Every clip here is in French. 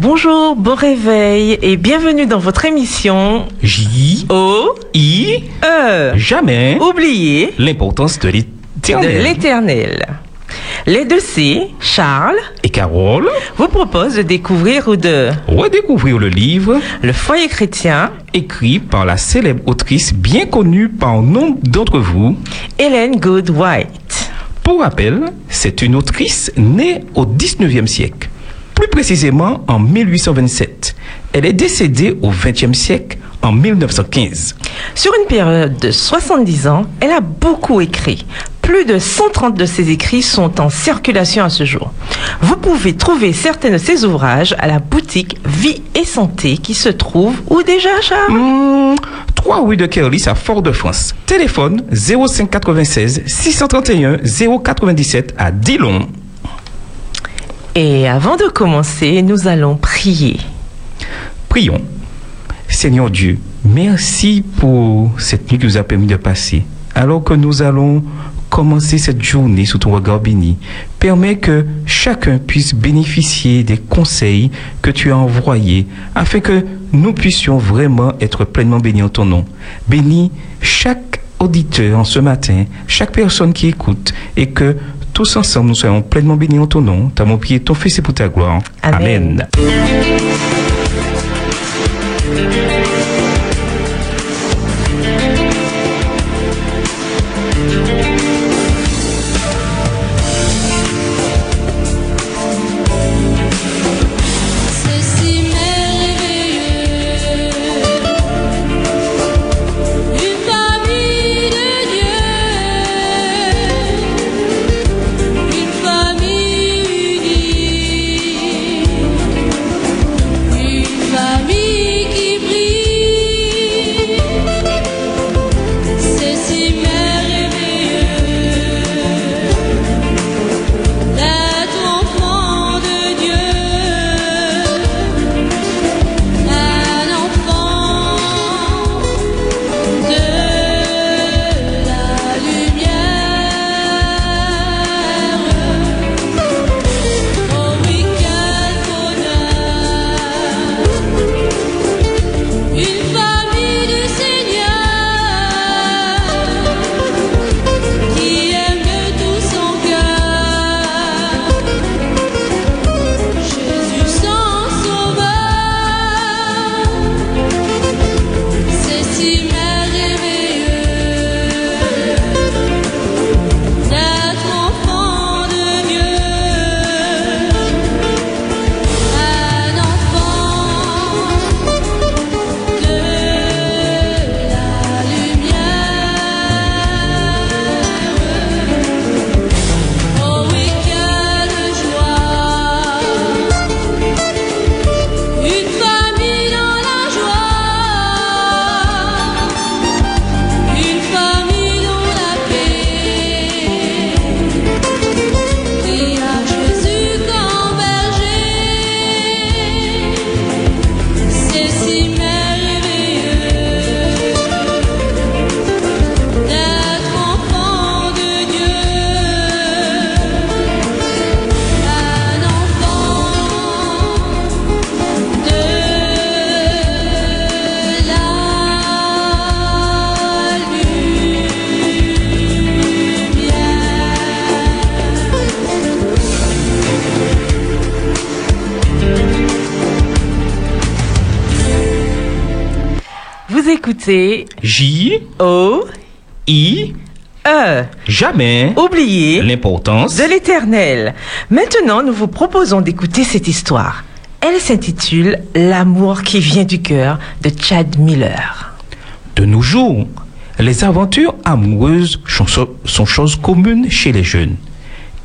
Bonjour, bon réveil et bienvenue dans votre émission J, O, I, E. jamais Oubliez l'importance de de l'éternel. Les deux C, Charles, Et Carole, vous propose de découvrir ou de redécouvrir le livre Le foyer chrétien, écrit par la célèbre autrice bien connue par nombre d'entre vous. Hélène Good White. Pour rappel, c'est une autrice née au 19e siècle, plus précisément en 1827. Elle est décédée au 20e siècle en 1915. Sur une période de 70 ans, elle a beaucoup écrit. Plus de 130 de ses écrits sont en circulation à ce jour. Vous pouvez trouver certains de ses ouvrages à la boutique Vie et Santé qui se trouve où déjà, Charles? Hmm, 3 rue de Kerlis à Fort-de-France. Téléphone 05 96 631 097 à Dillon. Et avant de commencer, nous allons prier. Prions. Seigneur Dieu, merci pour cette nuit que nous a permis de passer. Alors que nous allons commencer cette journée sous ton regard béni, permets que chacun puisse bénéficier des conseils que tu as envoyés afin que nous puissions vraiment être pleinement bénis en ton nom. Bénis chaque auditeur en ce matin, chaque personne qui écoute et que tous ensemble, nous soyons pleinement bénis en ton nom. Ta mon pied, ton Fils et pour ta gloire. Amen. Amen. J, O, I, E. jamais Oubliez l'importance de l'éternel. Maintenant, nous vous proposons d'écouter cette histoire. Elle s'intitule L'amour qui vient du cœur de Chad Miller. De nos jours, les aventures amoureuses sont, so- sont choses communes chez les jeunes.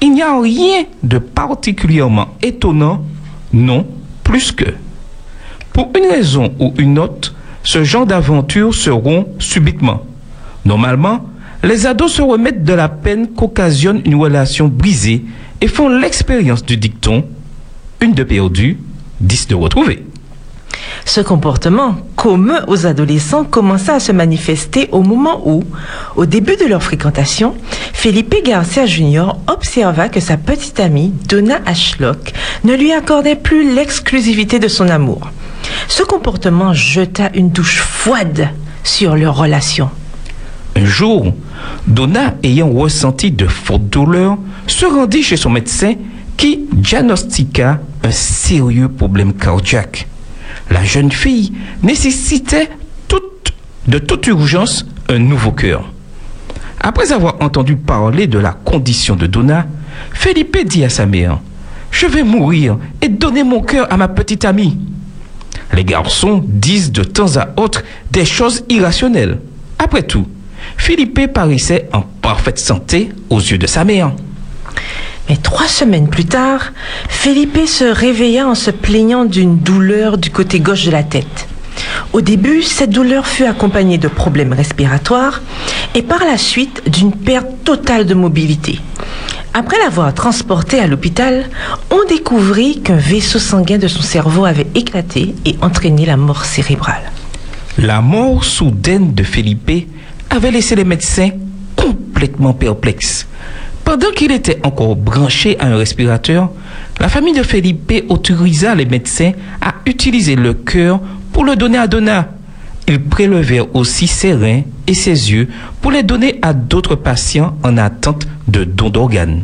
Il n'y a rien de particulièrement étonnant, non, plus que. Pour une raison ou une autre, ce genre d'aventures seront subitement. Normalement, les ados se remettent de la peine qu'occasionne une relation brisée et font l'expérience du dicton une de perdue, dix de retrouvée. Ce comportement, commun aux adolescents, commença à se manifester au moment où, au début de leur fréquentation, Felipe Garcia Jr. observa que sa petite amie, Donna Ashlock, ne lui accordait plus l'exclusivité de son amour. Ce comportement jeta une douche froide sur leur relation. Un jour, Donna, ayant ressenti de fortes douleurs, se rendit chez son médecin qui diagnostiqua un sérieux problème cardiaque. La jeune fille nécessitait de toute urgence un nouveau cœur. Après avoir entendu parler de la condition de Donna, Felipe dit à sa mère, Je vais mourir et donner mon cœur à ma petite amie. Les garçons disent de temps à autre des choses irrationnelles. Après tout, Philippe paraissait en parfaite santé aux yeux de sa mère. Mais trois semaines plus tard, Felipe se réveilla en se plaignant d'une douleur du côté gauche de la tête. Au début, cette douleur fut accompagnée de problèmes respiratoires et par la suite d'une perte totale de mobilité. Après l'avoir transporté à l'hôpital, on découvrit qu'un vaisseau sanguin de son cerveau avait éclaté et entraîné la mort cérébrale. La mort soudaine de Felipe avait laissé les médecins complètement perplexes. Pendant qu'il était encore branché à un respirateur, la famille de Felipe autorisa les médecins à utiliser le cœur pour le donner à Donna. Ils prélevèrent aussi ses reins et ses yeux pour les donner à d'autres patients en attente de dons d'organes.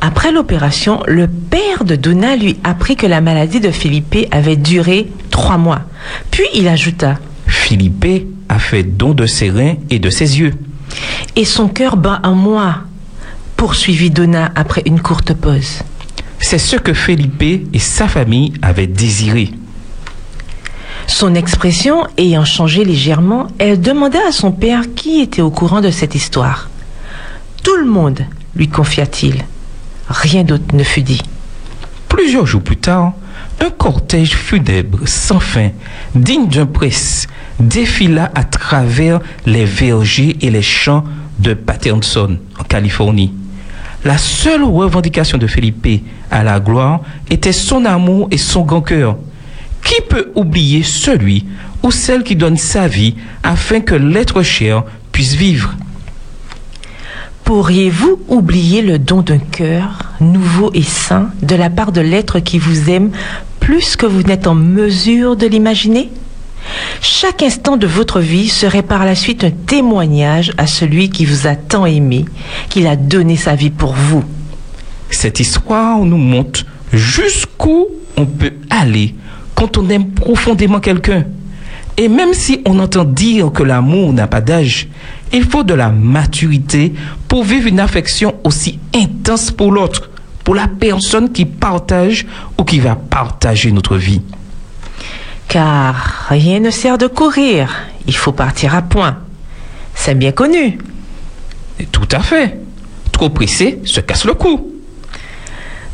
Après l'opération, le père de Donna lui apprit que la maladie de Felipe avait duré trois mois. Puis il ajouta Philippe a fait don de ses reins et de ses yeux. Et son cœur bat un mois, poursuivit Donna après une courte pause. C'est ce que Felipe et sa famille avaient désiré. Son expression ayant changé légèrement, elle demanda à son père qui était au courant de cette histoire. Tout le monde, lui confia-t-il. Rien d'autre ne fut dit. Plusieurs jours plus tard, un cortège funèbre sans fin, digne d'un prince, défila à travers les vergers et les champs de Patterson, en Californie. La seule revendication de Felipe à la gloire était son amour et son grand cœur. Qui peut oublier celui ou celle qui donne sa vie afin que l'être cher puisse vivre? Pourriez-vous oublier le don d'un cœur nouveau et sain de la part de l'être qui vous aime plus que vous n'êtes en mesure de l'imaginer? Chaque instant de votre vie serait par la suite un témoignage à celui qui vous a tant aimé, qu'il a donné sa vie pour vous. Cette histoire nous montre jusqu'où on peut aller quand on aime profondément quelqu'un. Et même si on entend dire que l'amour n'a pas d'âge, il faut de la maturité pour vivre une affection aussi intense pour l'autre, pour la personne qui partage ou qui va partager notre vie. Car rien ne sert de courir, il faut partir à point. C'est bien connu. Tout à fait. Trop pressé se casse le cou.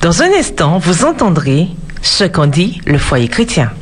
Dans un instant, vous entendrez ce qu'en dit le foyer chrétien.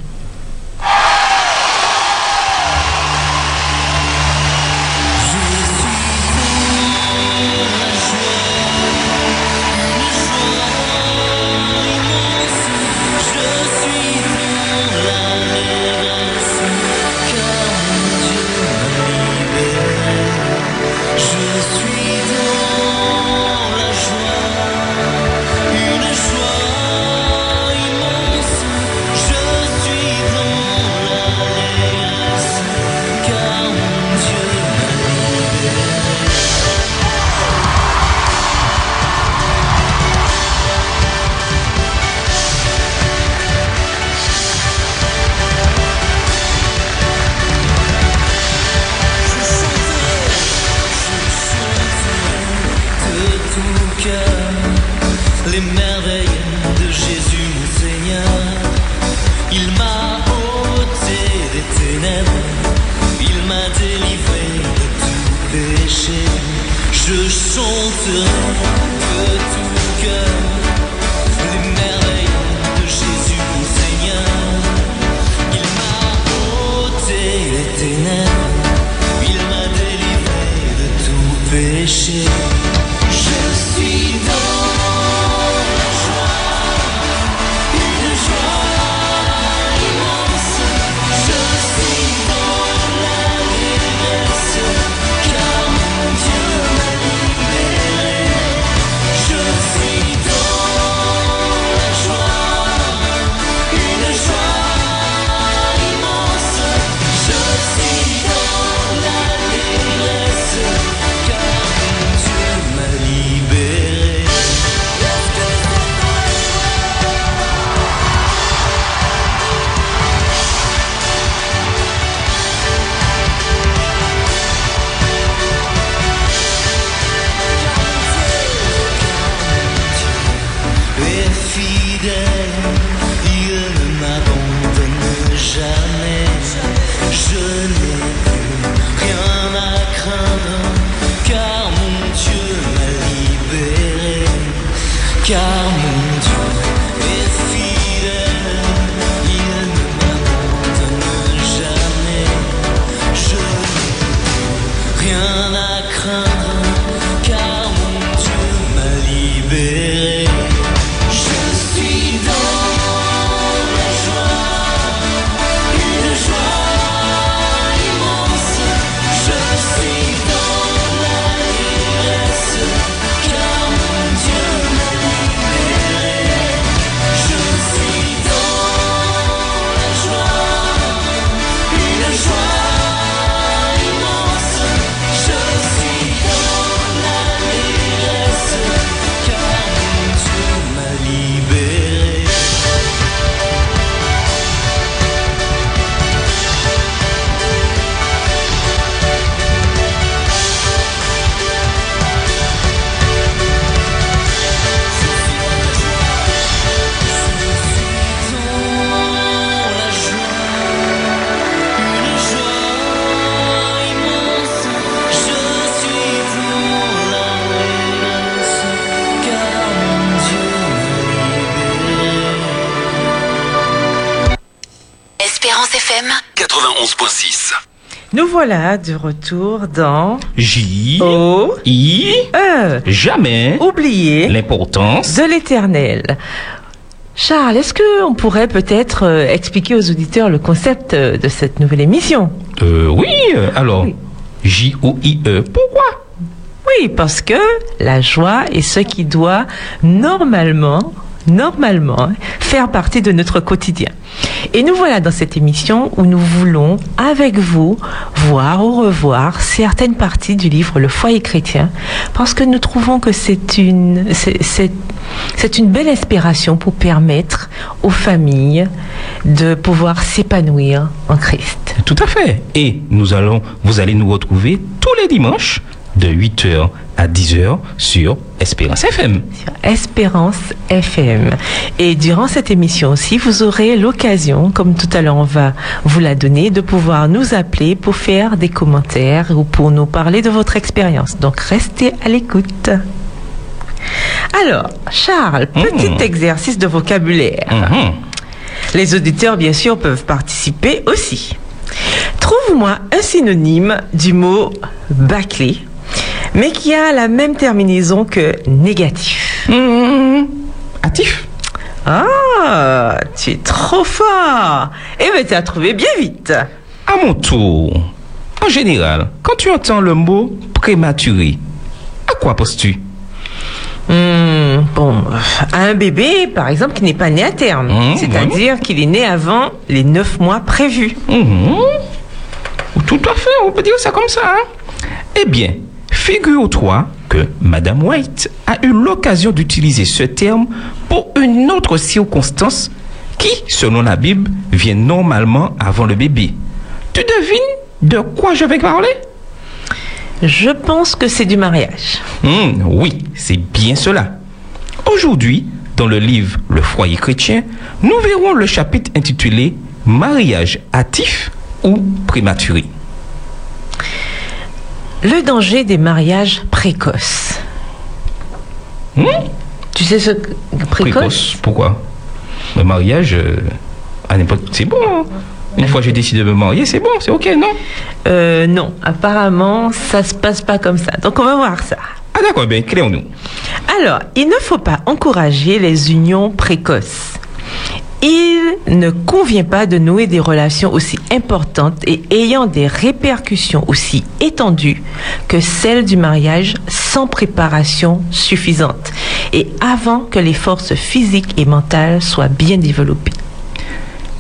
Voilà de retour dans J, O, I, E, jamais oublié l'importance. de l'éternel. Charles, est-ce qu'on pourrait peut-être euh, expliquer aux auditeurs le concept euh, de cette nouvelle émission? Euh, oui, euh, alors, Oui. J-O-I-E. Pourquoi? Oui, parce que la joie est ce qui doit normalement, normalement, hein, faire partie de notre quotidien. Et nous voilà dans cette émission où nous voulons, avec vous, voir ou revoir certaines parties du livre Le foyer chrétien, parce que nous trouvons que c'est une, c'est, c'est- une belle inspiration pour permettre aux familles de pouvoir s'épanouir en Christ. Tout à fait. Et nous allons, vous allez nous retrouver tous les dimanches de 8h à 10h sur Espérance FM. sur Espérance FM. Et durant cette émission aussi, vous aurez l'occasion, comme tout à l'heure on va vous la donner, de pouvoir nous appeler pour faire des commentaires ou pour nous parler de votre expérience. Donc restez à l'écoute. Alors, Charles, petit Mhm. exercice de vocabulaire. Mhm. Les auditeurs, bien sûr, peuvent participer aussi. Trouve-moi un synonyme du mot bâclé, mais qui a la même terminaison que négatif. Mhm. Actif. Ah, tu es trop fort. Eh bien, tu as trouvé bien vite. À mon tour. En général, quand tu entends le mot prématuré, à quoi penses-tu? Hmm, bon, à un bébé, par exemple, qui n'est pas né à terme. Mmh, C'est-à-dire qu'il est né avant les neuf mois prévus. Mhm. Tout à fait, on peut dire ça comme ça. hein. Eh bien, figure-toi que Madame White a eu l'occasion d'utiliser ce terme pour une autre circonstance qui, selon la Bible, vient normalement avant le bébé. Tu devines de quoi je vais parler? Je pense que c'est du mariage. Hmm, Oui, c'est bien cela. Aujourd'hui, dans le livre Le foyer chrétien, nous verrons le chapitre intitulé Mariage hâtif ou prématuré. Le danger des mariages précoces. Hmm Tu sais ce que précoce, Pourquoi? Le mariage, euh, à n'importe. C'est bon. hein. Une fois que j'ai décidé de me marier, c'est bon, c'est ok, non? Euh, non, apparemment, ça se passe pas comme ça. Donc, on va voir ça. Ah d'accord, bien, créons-nous. Alors, il ne faut pas encourager les unions précoces. Il ne convient pas de nouer des relations aussi importantes et ayant des répercussions aussi étendues que celles du mariage sans préparation suffisante et avant que les forces physiques et mentales soient bien développées.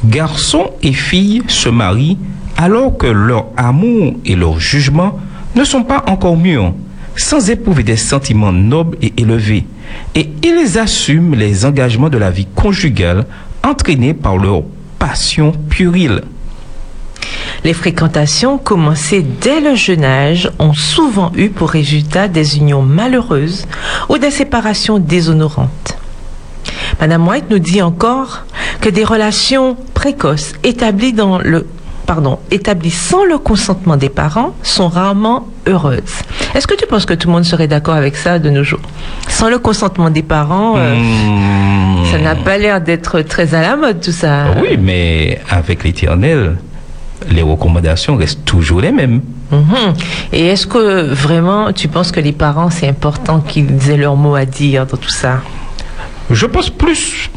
Garçons et filles se marient alors que leur amour et leur jugement ne sont pas encore mûrs, sans éprouver des sentiments nobles et élevés, et ils assument les engagements de la vie conjugale entraînés par leur passion puérile. Les fréquentations commencées dès le jeune âge ont souvent eu pour résultat des unions malheureuses ou des séparations déshonorantes. Madame White nous dit encore que des relations précoces établies dans le pardon, établies sans le consentement des parents sont rarement heureuses. Est-ce que tu penses que tout le monde serait d'accord avec ça de nos jours? Sans le consentement des parents, euh, Hmm. ça n'a pas l'air d'être très à la mode tout ça. Oui, mais avec l'éternel, les recommandations restent toujours les mêmes. Mhm. Et est-ce que vraiment tu penses que les parents, c'est important qu'ils aient leur mot à dire dans tout ça? Je pense plus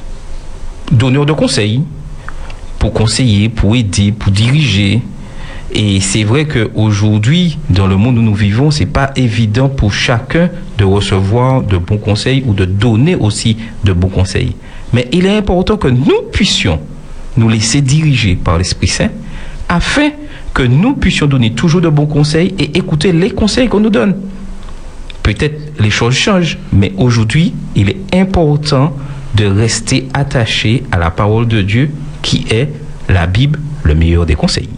donneur de conseils, pour conseiller, pour aider, pour diriger. Et c'est vrai qu'aujourd'hui, dans le monde où nous vivons, c'est pas évident pour chacun de recevoir de bons conseils ou de donner aussi de bons conseils. Mais il est important que nous puissions nous laisser diriger par l'Esprit Saint afin que nous puissions donner toujours de bons conseils et écouter les conseils qu'on nous donne. Peut-être les choses changent, mais aujourd'hui, il est important de rester attaché à la parole de Dieu qui est la Bible, le meilleur des conseils.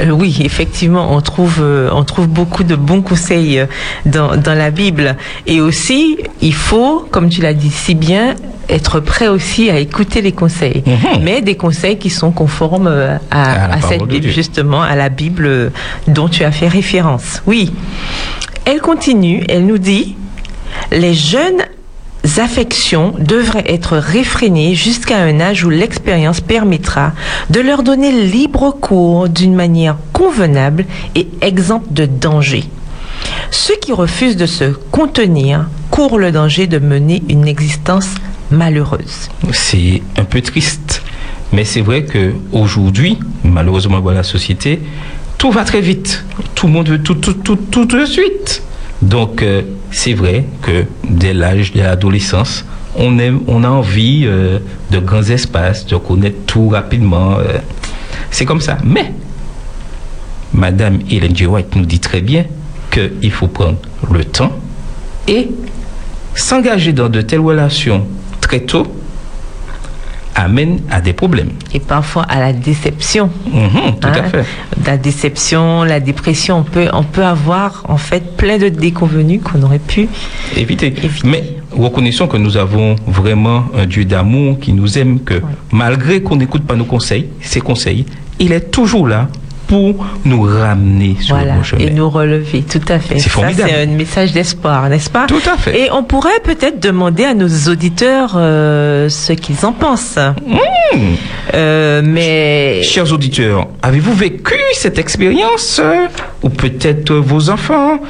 Euh, Oui, effectivement, on trouve, euh, on trouve beaucoup de bons conseils euh, dans, dans la Bible. Et aussi, il faut, comme tu l'as dit si bien, être prêt aussi à écouter les conseils. Mhm. Mais des conseils qui sont conformes à, À la à cette Bible, justement, à la Bible dont tu as fait référence. Oui. Elle continue, elle nous dit, les jeunes affections devraient être réfrénées jusqu'à un âge où l'expérience permettra de leur donner libre cours d'une manière convenable et exempte de danger. Ceux qui refusent de se contenir courent le danger de mener une existence malheureuse. C'est un peu triste. Mais c'est vrai que aujourd'hui, malheureusement dans la société, tout va très vite. Tout le monde veut tout, tout, tout, tout de suite. Donc, euh, c'est vrai que dès l'âge de l'adolescence, on, a envie euh, de grands espaces, de connaître tout rapidement. euh. c'est comme ça. Mais, Madame Hélène G. White nous dit très bien qu'il faut prendre le temps et s'engager dans de telles relations très tôt amène à des problèmes. Et parfois à la déception. Mhm, tout à Hein, fait. La déception, la dépression, on peut, on peut avoir en fait plein de déconvenus qu'on aurait pu. Éviter. Éviter. Mais reconnaissons que nous avons vraiment un Dieu d'amour qui nous aime, que malgré qu'on n'écoute pas nos conseils, ses conseils, il est toujours là pour nous ramener sur le Voilà, bon chemin. et nous relever, tout à fait. C'est formidable. C'est un message d'espoir, n'est-ce pas Tout à fait. Et on pourrait peut-être demander à nos auditeurs euh, ce qu'ils en pensent. Mmh. Euh, mais Chers auditeurs, avez-vous vécu cette expérience euh, Ou peut-être vos enfants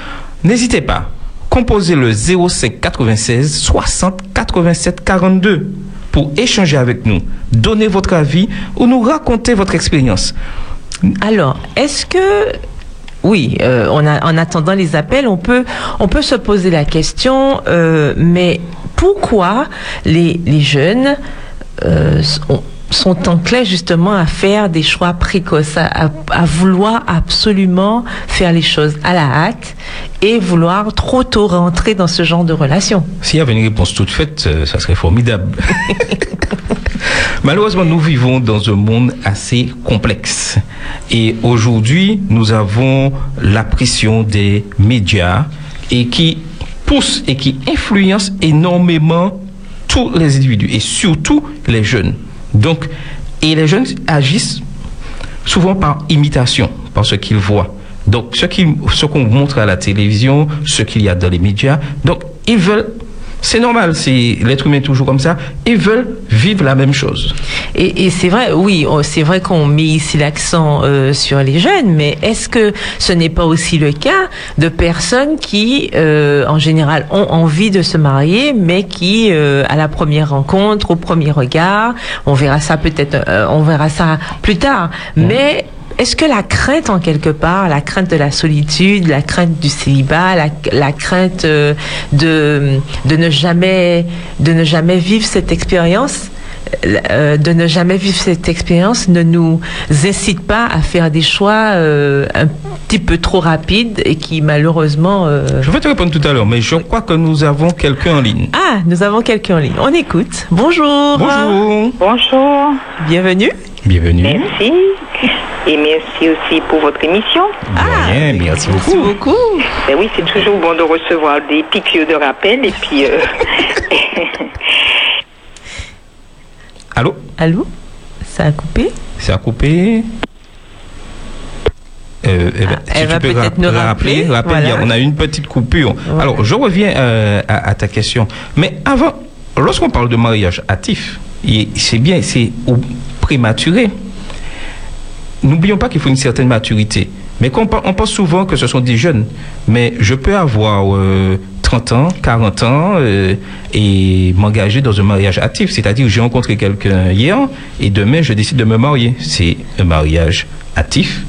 N'hésitez pas. Composez le 05 96 60 87 42 pour échanger avec nous, donner votre avis ou nous raconter votre expérience. Alors, est-ce que oui, euh, on a, en attendant les appels, on peut, on peut se poser la question, euh, mais pourquoi les, les jeunes euh, sont, sont enclins justement à faire des choix précoces, à, à- à vouloir absolument faire les choses à la hâte et vouloir trop tôt rentrer dans ce genre de relation? S'il y avait une réponse toute faite, ça serait formidable. Malheureusement, nous vivons dans un monde assez complexe. Et aujourd'hui, nous avons la pression des médias et qui pousse et qui influence énormément tous les individus et surtout les jeunes. Donc, et les jeunes agissent souvent par imitation, par ce qu'ils voient. Donc, ce qu'on montre à la télévision, ce qu'il y a dans les médias, donc ils veulent, c'est normal, c'est l'être humain est toujours comme ça, ils veulent vivre la même chose. Et, et c'est vrai, oui, on- c'est vrai qu'on met ici l'accent euh, sur les jeunes, mais est-ce que ce n'est pas aussi le cas de personnes qui, euh, en général, ont envie de se marier, mais qui, euh, à la première rencontre, au premier regard, on verra ça peut-être, on verra ça plus tard, mais est-ce que la crainte, en quelque part, la crainte de la solitude, la crainte du célibat, la, la crainte euh, de, de ne jamais, de ne jamais vivre cette expérience, euh, de ne jamais vivre cette expérience ne nous incite pas à faire des choix euh, un petit peu trop rapides et qui malheureusement... euh, Je vais te répondre tout à l'heure, mais je crois que nous avons quelqu'un en ligne. Ah, nous avons quelqu'un en ligne. On écoute. Bonjour. Bonjour, Bonjour, Bienvenue. bienvenue. merci. Et merci aussi pour votre émission. Bien, merci Merci beaucoup. beaucoup. Ben oui, c'est toujours bon de recevoir des piqûres de rappel et puis euh, Allô? Allô? Ça a coupé? Ça a coupé? Euh, eh ben, Ah, elle va peut-être rap- nous rappeler, voilà. a- on a eu une petite coupure. Alors, je reviens euh, à, à ta question. Mais avant, lorsqu'on parle de mariage hâtif, c'est bien, c'est prématuré. N'oublions pas qu'il faut une certaine maturité. Mais on pense souvent que ce sont des jeunes. Mais je peux avoir euh, 30 ans, 40 ans euh, et m'engager dans un mariage hâtif. C'est-à-dire, j'ai rencontré quelqu'un hier et demain, je décide de me marier. C'est un mariage hâtif.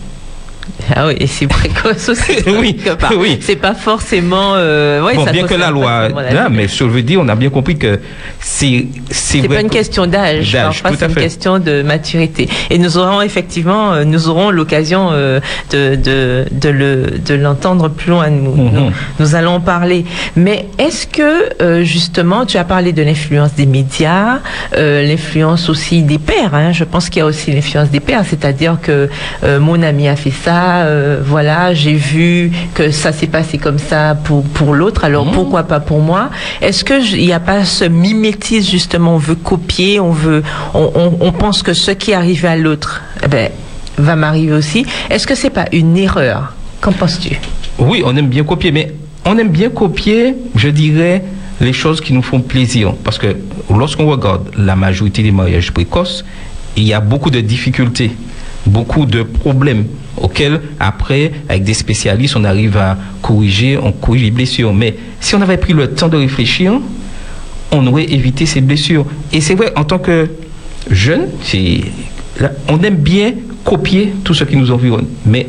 Ah oui, et c'est précoce aussi. Oui, oui. C'est pas forcément... Euh, ouais, bon, ça bien que la loi, vie. mais je veux dire, on a bien compris que c'est c'est pas une que- question d'âge, c'est une question de maturité. Et nous aurons effectivement, euh, nous aurons l'occasion euh, de, de, de le de l'entendre plus loin. Nous, Mhm. nous, nous allons en parler. Mais est-ce que euh, justement, tu as parlé de l'influence des médias, euh, l'influence aussi des pères. Hein, je pense qu'il y a aussi l'influence des pères, c'est-à-dire que euh, mon ami a fait ça, euh, voilà, j'ai vu que ça s'est passé comme ça pour pour l'autre. Alors Mhm. pourquoi pas pour moi? Est-ce que je- il n'y a pas ce mimétisme justement On veut copier, on veut, on, on, on pense que ce qui arrive à l'autre, eh ben, va m'arriver aussi. Est-ce que c'est pas une erreur? Qu'en penses-tu? Oui, on aime bien copier, mais on aime bien copier, je dirais, les choses qui nous font plaisir. Parce que lorsqu'on regarde la majorité des mariages précoces, il y a beaucoup de difficultés, beaucoup de problèmes auxquels, après, avec des spécialistes, on arrive à corriger, on corrige les blessures. Mais si on avait pris le temps de réfléchir, on aurait évité ces blessures. Et c'est vrai, en tant que jeune, on aime bien copier tout ce qui nous environne. Mais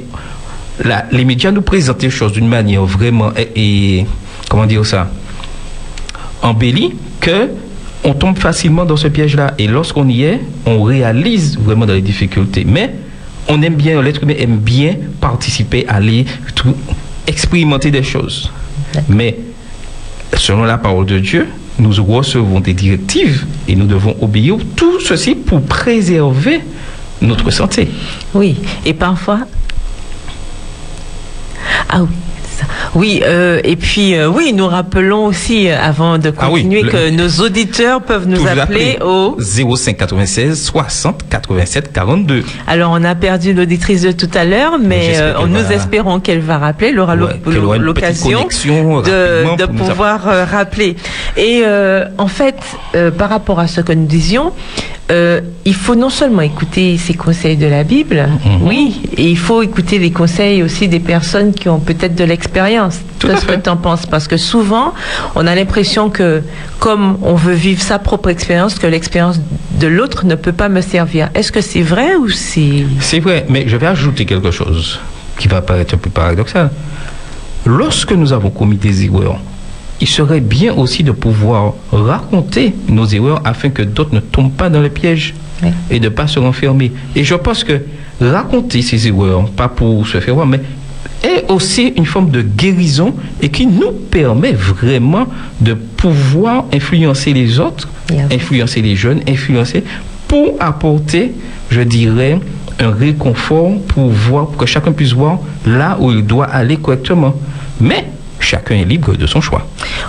les médias nous présentent les choses d'une manière vraiment, comment dire ça, embellie, que on tombe facilement dans ce piège-là. Et lorsqu'on y est, on réalise vraiment dans les difficultés. Mais on aime bien, l'être humain aime bien participer, aller tout- expérimenter des choses. Mais selon la parole de Dieu, nous recevons des directives et nous devons obéir. Tout ceci pour préserver notre santé. Oui, et parfois. Ah oui. ça. Oui, euh, et puis euh, oui, nous rappelons aussi, euh, avant de Ah oui, continuer, le- que nos auditeurs peuvent nous appeler appelez au... 05 96 60 87 42. Alors, on a perdu l'auditrice de tout à l'heure, mais nous va- espérons qu'elle va rappeler. Elle aura Ouais, l'occasion de, nous pouvoir rappeler. Et en fait, par rapport à ce que nous disions, euh, il faut non seulement écouter ces conseils de la Bible, Mhm. oui, et il faut écouter les conseils aussi des personnes qui ont peut-être de l'expérience. Tout à Qu'est-ce que tu en penses Parce que souvent, on a l'impression que comme on veut vivre sa propre expérience, que l'expérience de l'autre ne peut pas me servir. Est-ce que c'est vrai ou c'est... C'est vrai, mais je vais ajouter quelque chose qui va paraître un peu paradoxal. Lorsque nous avons commis des erreurs, il serait bien aussi de pouvoir raconter nos erreurs afin que d'autres ne tombent pas dans le piège Oui. et de ne pas se renfermer. Et je pense que raconter ces erreurs, pas pour se faire voir, mais est aussi une forme de guérison et qui nous permet vraiment de pouvoir influencer les autres, influencer les jeunes, influencer pour apporter, je dirais, un réconfort pour voir, pour que chacun puisse voir là où il doit aller correctement. Mais chacun est libre de son choix.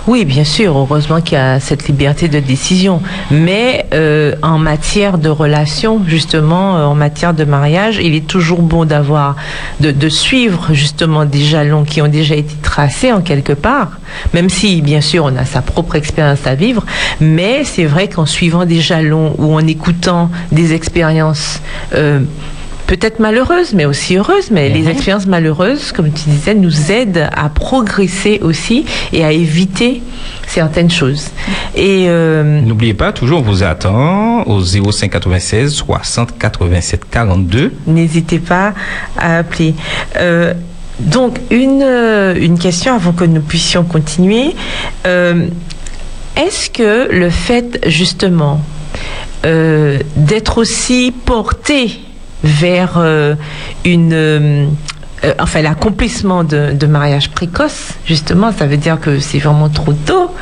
Oui, bien sûr, heureusement qu'il y a cette liberté de décision. Mais euh, en matière de relation, justement, euh, en matière de mariage, il est toujours bon d'avoir, de, suivre justement des jalons qui ont déjà été tracés en quelque part, même si, bien sûr, on a sa propre expérience à vivre. Mais c'est vrai qu'en suivant des jalons ou en écoutant des expériences euh, peut-être malheureuses, mais aussi heureuses. Mais les expériences malheureuses, comme tu disais, nous aident à progresser aussi et à éviter certaines choses. Et euh, N'oubliez pas, toujours on vous attend au 05 96 60 87 42. n'hésitez pas à appeler. Euh, donc, une, euh, une question avant que nous puissions continuer. Euh, Est-ce que le fait, justement, euh, d'être aussi porté vers euh, une... euh, euh, enfin, l'accomplissement de, de mariage précoce, justement, ça veut dire que c'est vraiment trop tôt.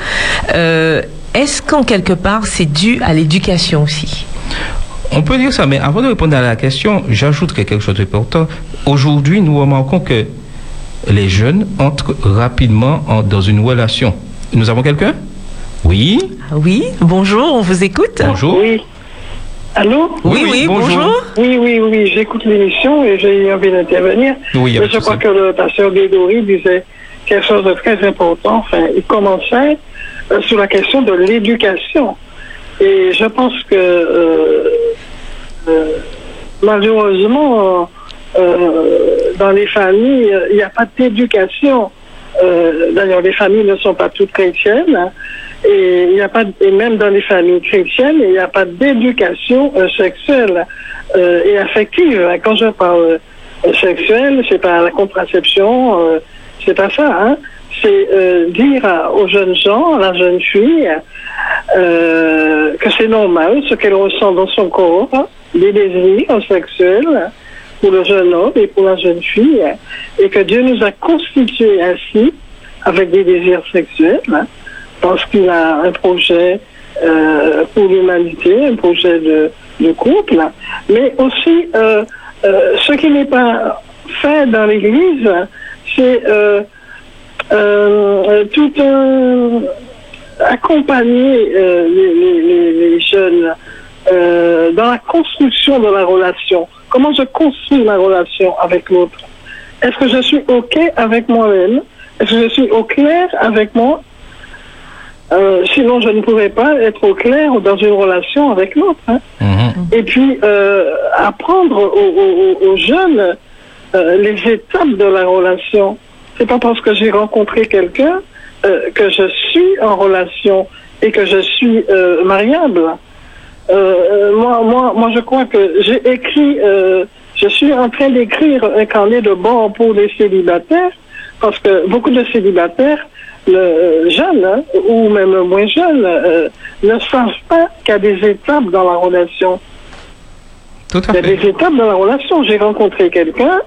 Euh, Est-ce qu'en quelque part, c'est dû à l'éducation aussi? On peut dire ça, mais avant de répondre à la question, j'ajouterai quelque chose d'important. Aujourd'hui, nous remarquons que les jeunes entrent rapidement en- dans une relation. Nous avons quelqu'un? Oui Ah Oui, bonjour, on vous écoute. Bonjour. Oui. Allô Oui, oui, bonjour. Oui, oui, oui, j'écoute l'émission et j'ai envie d'intervenir. Oui, Mais je crois que le pasteur Bédori disait quelque chose de très important. Enfin, il commençait euh, sur la question de l'éducation. Et je pense que euh, euh, malheureusement, dans les familles, il n'y a pas d'éducation. D'ailleurs, les familles ne sont pas toutes chrétiennes. hein. Et il n'y a pas, et même dans les familles chrétiennes, il n'y a pas d'éducation euh, sexuelle euh, et affective. Quand je parle euh, sexuelle, c'est pas la contraception, c'est pas ça. Hein. C'est dire aux jeunes gens, à la jeune fille, que c'est normal ce qu'elle ressent dans son corps, hein, des désirs sexuels pour le jeune homme et pour la jeune fille, et que Dieu nous a constitués ainsi, avec des désirs sexuels, hein, parce qu'il a un projet euh, pour l'humanité, un projet de, couple, mais aussi euh, euh, ce qui n'est pas fait dans l'Église, c'est tout accompagner les, les- jeunes dans la construction de la relation. Comment je construis la relation avec l'autre? Est-ce que je suis OK avec moi-même? Est-ce que je suis au clair avec moi Euh, sinon, je ne pourrais pas être au clair dans une relation avec l'autre. hein. Mhm. Et puis, euh, apprendre aux, aux- aux jeunes euh, les étapes de la relation. C'est pas parce que j'ai rencontré quelqu'un euh, que je suis en relation et que je suis euh, mariable. Moi, moi, moi, je crois que j'ai écrit, euh, je suis en train d'écrire un carnet de bord pour les célibataires, parce que beaucoup de célibataires, le, euh, jeunes hein, ou même moins jeunes, euh, ne savent pas qu'il y a des étapes dans la relation. Tout à Il y a des étapes dans la relation. J'ai rencontré quelqu'un,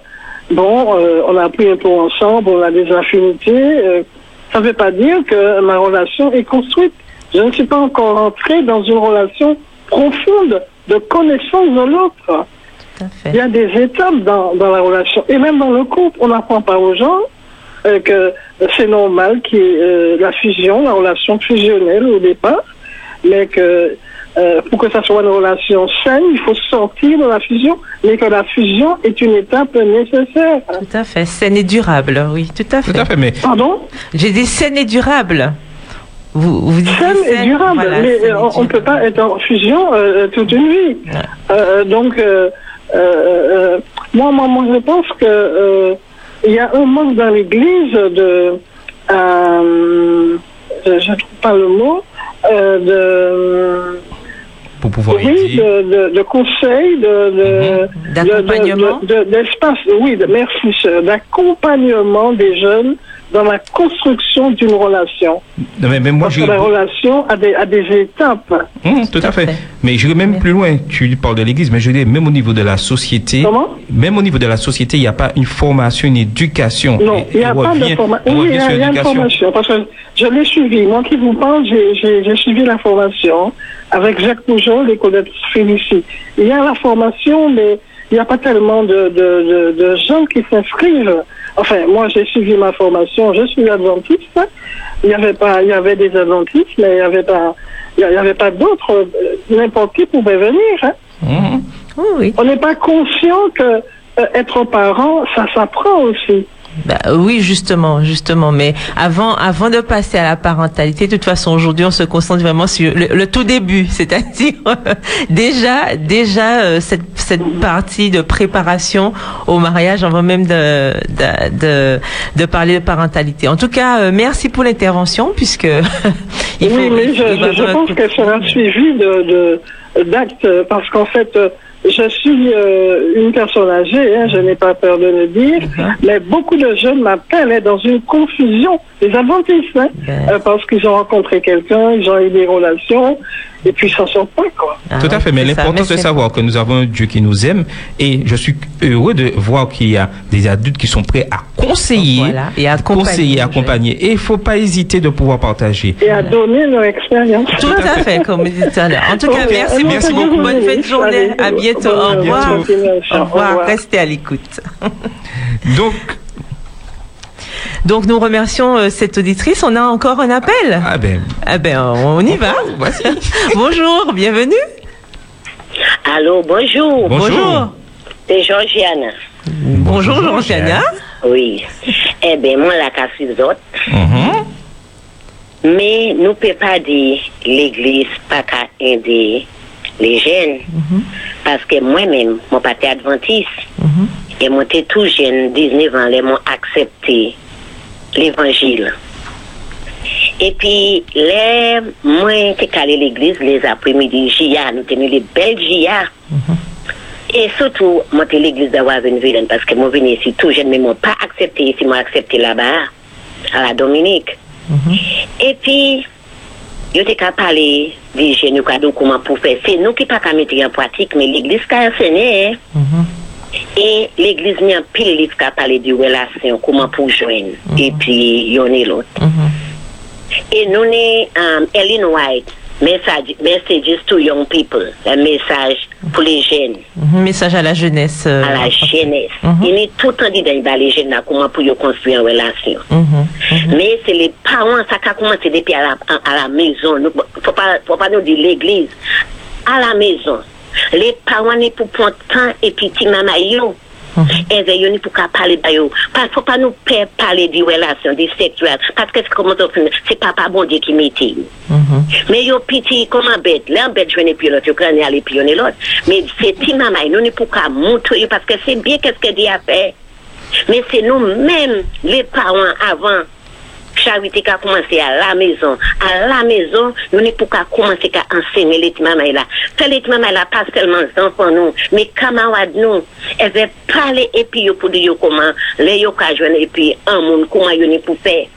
bon, euh, on a pris un peu ensemble, on a des affinités. euh, ça ne veut pas dire que ma relation est construite. Je ne suis pas encore entrée dans une relation profonde de connaissance de l'autre. Il y a des étapes dans, dans la relation. Et même dans le couple, on n'apprend pas aux gens euh, que c'est normal qu'il y ait euh, la fusion, la relation fusionnelle au départ, mais que euh, pour que ça soit une relation saine, il faut sortir de la fusion, mais que la fusion est une étape nécessaire. Tout à fait. Saine et durable, oui, tout à fait. Tout à fait. Mais Pardon? J'ai dit saine et durable. Vous, vous dites Saine et durable, voilà, mais saine on ne peut pas être en fusion euh, toute une vie. Ouais. Euh, donc, euh, euh, euh, moi, moi, moi, je pense que euh, il y a un manque dans l'Église de, euh, je ne trouve pas le mot, euh, de, pour pouvoir oui, de, de, de conseils, de, de, Mhm. D'accompagnement. de- de- de- d'espace, oui, de, merci, d'accompagnement des jeunes dans la construction d'une relation. Non, mais même moi, Parce je. que la relation a des, a des étapes. Hum, tout à fait. fait. Mais je vais même plus loin. Tu parles de l'Église, mais je dis même au niveau de la société. Comment? Même au niveau de la société, il n'y a pas une formation, une éducation. Non, Et- il n'y a pas revient- de formation. on Oui, il y a, y a une formation. Parce que je l'ai suivi. Moi qui vous parle, j'ai- suivi la formation avec Jacques Pougeot, l'école de Félicie. Il y a la formation, mais il n'y a pas tellement de, de, de, de gens qui s'inscrivent. Enfin, moi, j'ai suivi ma formation. Je suis adventiste. Il y avait pas, il y avait des adventistes, mais il n'y avait pas, il y avait pas d'autres. euh, N'importe qui pouvait venir. hein. Oui, oui. On n'est pas conscient que euh, être parent, ça s'apprend aussi. Bah, oui, justement, justement. Mais avant, avant de passer à la parentalité, de toute façon, aujourd'hui, on se concentre vraiment sur le, le tout début, c'est-à-dire euh, déjà, déjà euh, cette, cette partie de préparation au mariage, avant même de de, de, de parler de parentalité. En tout cas, euh, merci pour l'intervention, puisque il faut. oui, mais je, je- pense que- qu'elle sera suivie de, de- d'actes parce qu'en fait, euh, je suis euh, une personne âgée, hein, je n'ai pas peur de le dire, mais beaucoup de jeunes m'appellent hein, dans une confusion, les adventistes, hein, Ben. euh, parce qu'ils ont rencontré quelqu'un, ils ont eu des relations, et puis ils s'en sortent pas, quoi. Ah, Tout à fait, mais l'important c'est de savoir que nous avons un Dieu qui nous aime et je suis heureux de voir qu'il y a des adultes qui sont prêts à conseiller, Voilà, et accompagner conseiller, accompagner. Et il faut pas hésiter de pouvoir partager. Et à donner leur expérience. Tout à fait, comme vous dites tout à l'heure. En tout cas, merci, beaucoup. beaucoup. Bonne fin de journée. Allez, À bientôt. Au revoir. Au revoir. Restez à l'écoute. Donc, Donc, nous remercions euh, cette auditrice. On a encore un appel. ah ben, Ah ben, on y va. voici. Bonjour, bienvenue. Allô, bonjour. Bonjour. C'est Georgiana. Bonjour, Bonjour, Jean-Chana. Oui. Eh bien, moi, la casse les autres. Mhm. Mais nous ne pouvons pas dire l'église pas qu'à aider les jeunes. Parce que moi-même, mon père adventiste. Et moi, j'étais tout jeune, 19 ans, ils m'ont accepté l'évangile. Et puis, les, moi, allé à l'église les après-midi, JA, nous tenions les belles JA. Et surtout, moi, l'église d'avoir une vilaine parce que moi, venu ici tout jeune, mais moi, pas accepté ici, moi, accepté là-bas, à la Dominique. Et puis, je t'ai qu'à parler quoi, donc comment pour faire. C'est nous qui pas qu'à mettre en pratique, mais l'église qui a enseigné, hein. Et l'église n'y a pile livre qui a parlé de relation, comment pour joindre. Et puis, y en a l'autre. Et nous, n'est, um, Ellen White, message, messages to young people, un message pour les jeunes, Mhm, Message à la jeunesse. euh, à la jeunesse. Mhm. Il est tout le temps dit dans les jeunes, là, comment pour y construire une relation. mhm, Mais c'est les parents, ça a commencé depuis à la, à la maison. Il ne faut pas, faut pas nous dire l'église. À la maison. Les parents, ne pour prendre temps et puis ti maman yo. Eve yo ni pou ka pale ba yo. Pas faut pas nous faire parler des relations, des sexuelles. Parce que c'est comme papa bon Dieu qui m'était. Mais yo piti comme un bête. Là, bête, je n'ai plus l'autre. Yo crâne aller puis l'autre. Mais c'est ti maman, nous ni pour montrer parce que c'est bien qu'est-ce que Dieu a fait. Mais c'est nous-mêmes, les parents avant, charité qui a commencé à la maison. À la maison, nous n'avons pas commencé à enseigner les mamans là. Fait les mamans là, pas seulement les enfants nous, mais camarades nous. Elle va parler et puis pour dire comment, les yo et puis un monde, comment yo ni pour faire.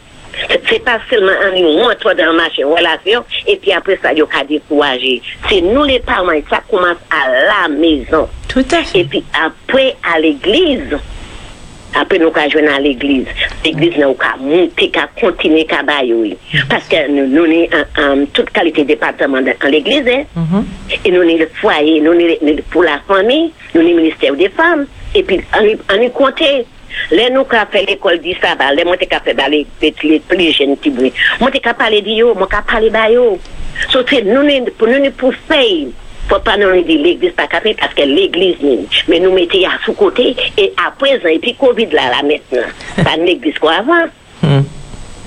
C'est- pas seulement un nous, toi dans marché, relation, et puis après ça, yo ka décourager. C'est nous les parents, ça commence à la maison. Tout à fait. Et puis après, à l'église, après nous ka joindre à l'église, l'église nous ka monter, ka continuer, ka bailler. Parce que nous, nous avons toute qualité de département dans l'église, hein. Et nous avons le foyer, nous avons pour la famille, nous avons le ministère des femmes, et puis compter. Là, nous avons fait l'école du sabbat, là, moi, j'ai fait les jeunes bruits. Moi, j'ai parlé de yo, moi, j'ai parlé de. So, nous, nous, pour nous, faire, faut pas nous dire l'église pas capée parce que l'église, nous, mais nous mettons à sous côté, et à présent, et puis Covid là, là, maintenant, pas l'église quoi avant.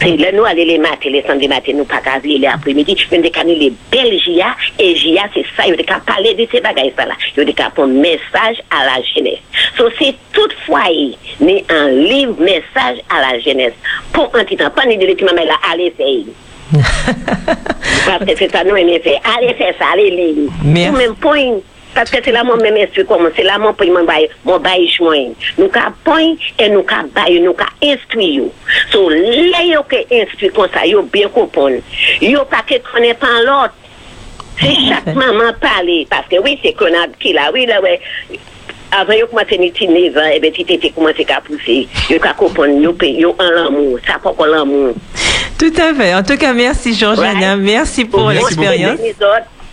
Et là, nous, aller les matins, les samedis matins, nous pas qu'à les après-midi, nous avons les belles GIA, et GIA, c'est ça, ont qu'à parler de ces bagages là. Ont qu'à prendre message à la jeunesse. So, c'est tout foyer, mais un livre message à la jeunesse. Pour un temps, pas ni de l'équipe, mais là, allez faire. Paske se sa nou eme fe, ale se sa, ale le. Ou men poin, paske se la moun men mestri komon, se la moun poin moun bayi, moun bayi chmoyen. Nou ka poin, e nou ka bayi, nou ka instwi yo. So le yo ke instwi kon sa, yo bien kopon. Yo pa ke kone pan lot. Se chak maman pale, paske oui se konad ki la, oui la we... Avan yo koumanse ni tinezan, ebe ti tete koumanse ka pousse. Yo ka kopon, yo pe, yo an lan moun, sa pokon lan moun. Tout à fait. En tout cas, merci Georgiana. Ouais. Merci pour Bonne l'expérience.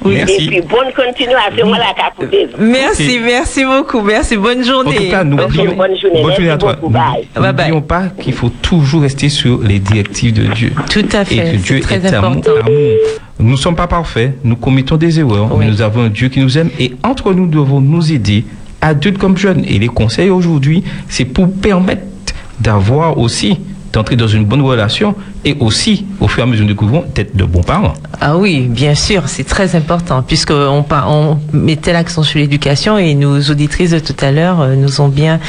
Oui. Et Merci. puis bonne continuation à la capouteuse. Merci, merci beaucoup. Merci. Bonne En journée. tout cas, n'oublions Bonne journée. bonne journée à Merci toi. beaucoup. Bye. Bye bye. N'oublions pas qu'il faut toujours rester sur les directives de Dieu. Tout à Et fait. que Dieu très est amour. Nous ne sommes pas parfaits, nous commettons des erreurs, Oui. mais nous avons un Dieu qui nous aime et entre nous devons nous aider, adultes comme jeunes. Et les conseils aujourd'hui, c'est pour permettre d'avoir aussi, d'entrer dans une bonne relation et aussi, au fur et à mesure nous découvrons, d'être de bons parents. Ah oui, bien sûr, c'est très important puisque on, mettait l'accent sur l'éducation et nos auditrices de tout à l'heure euh, nous ont bien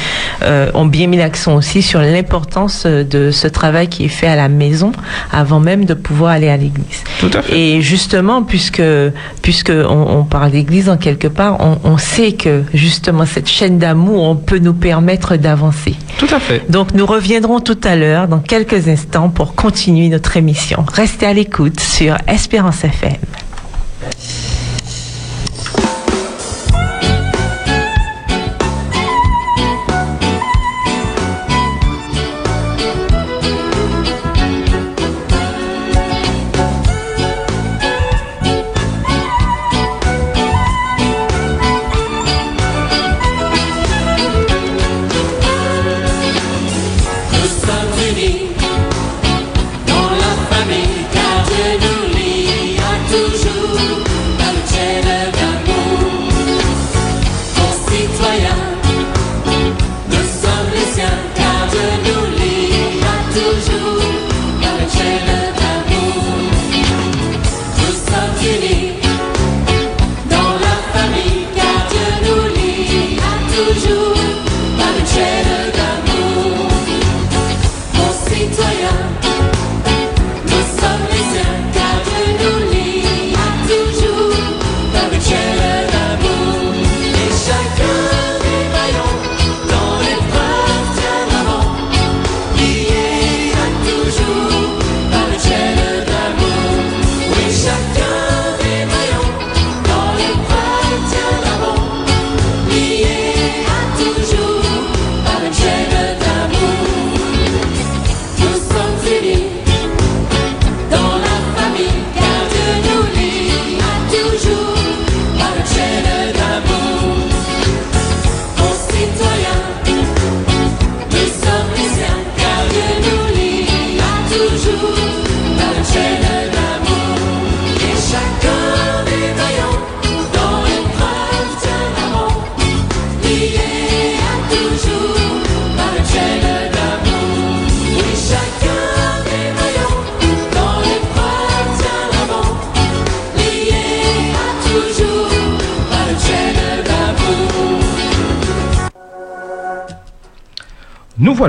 euh, ont bien mis l'accent aussi sur l'importance euh, de ce travail qui est fait à la maison avant même de pouvoir aller à l'église. Tout à fait. Et justement, puisque puisque on, on parle d'église en quelque part, on, on sait que justement cette chaîne d'amour, on peut nous permettre d'avancer. Tout à fait. Donc nous reviendrons tout à l'heure, dans quelques instants, pour continuer notre émission. Restez à l'écoute sur Espérance FM.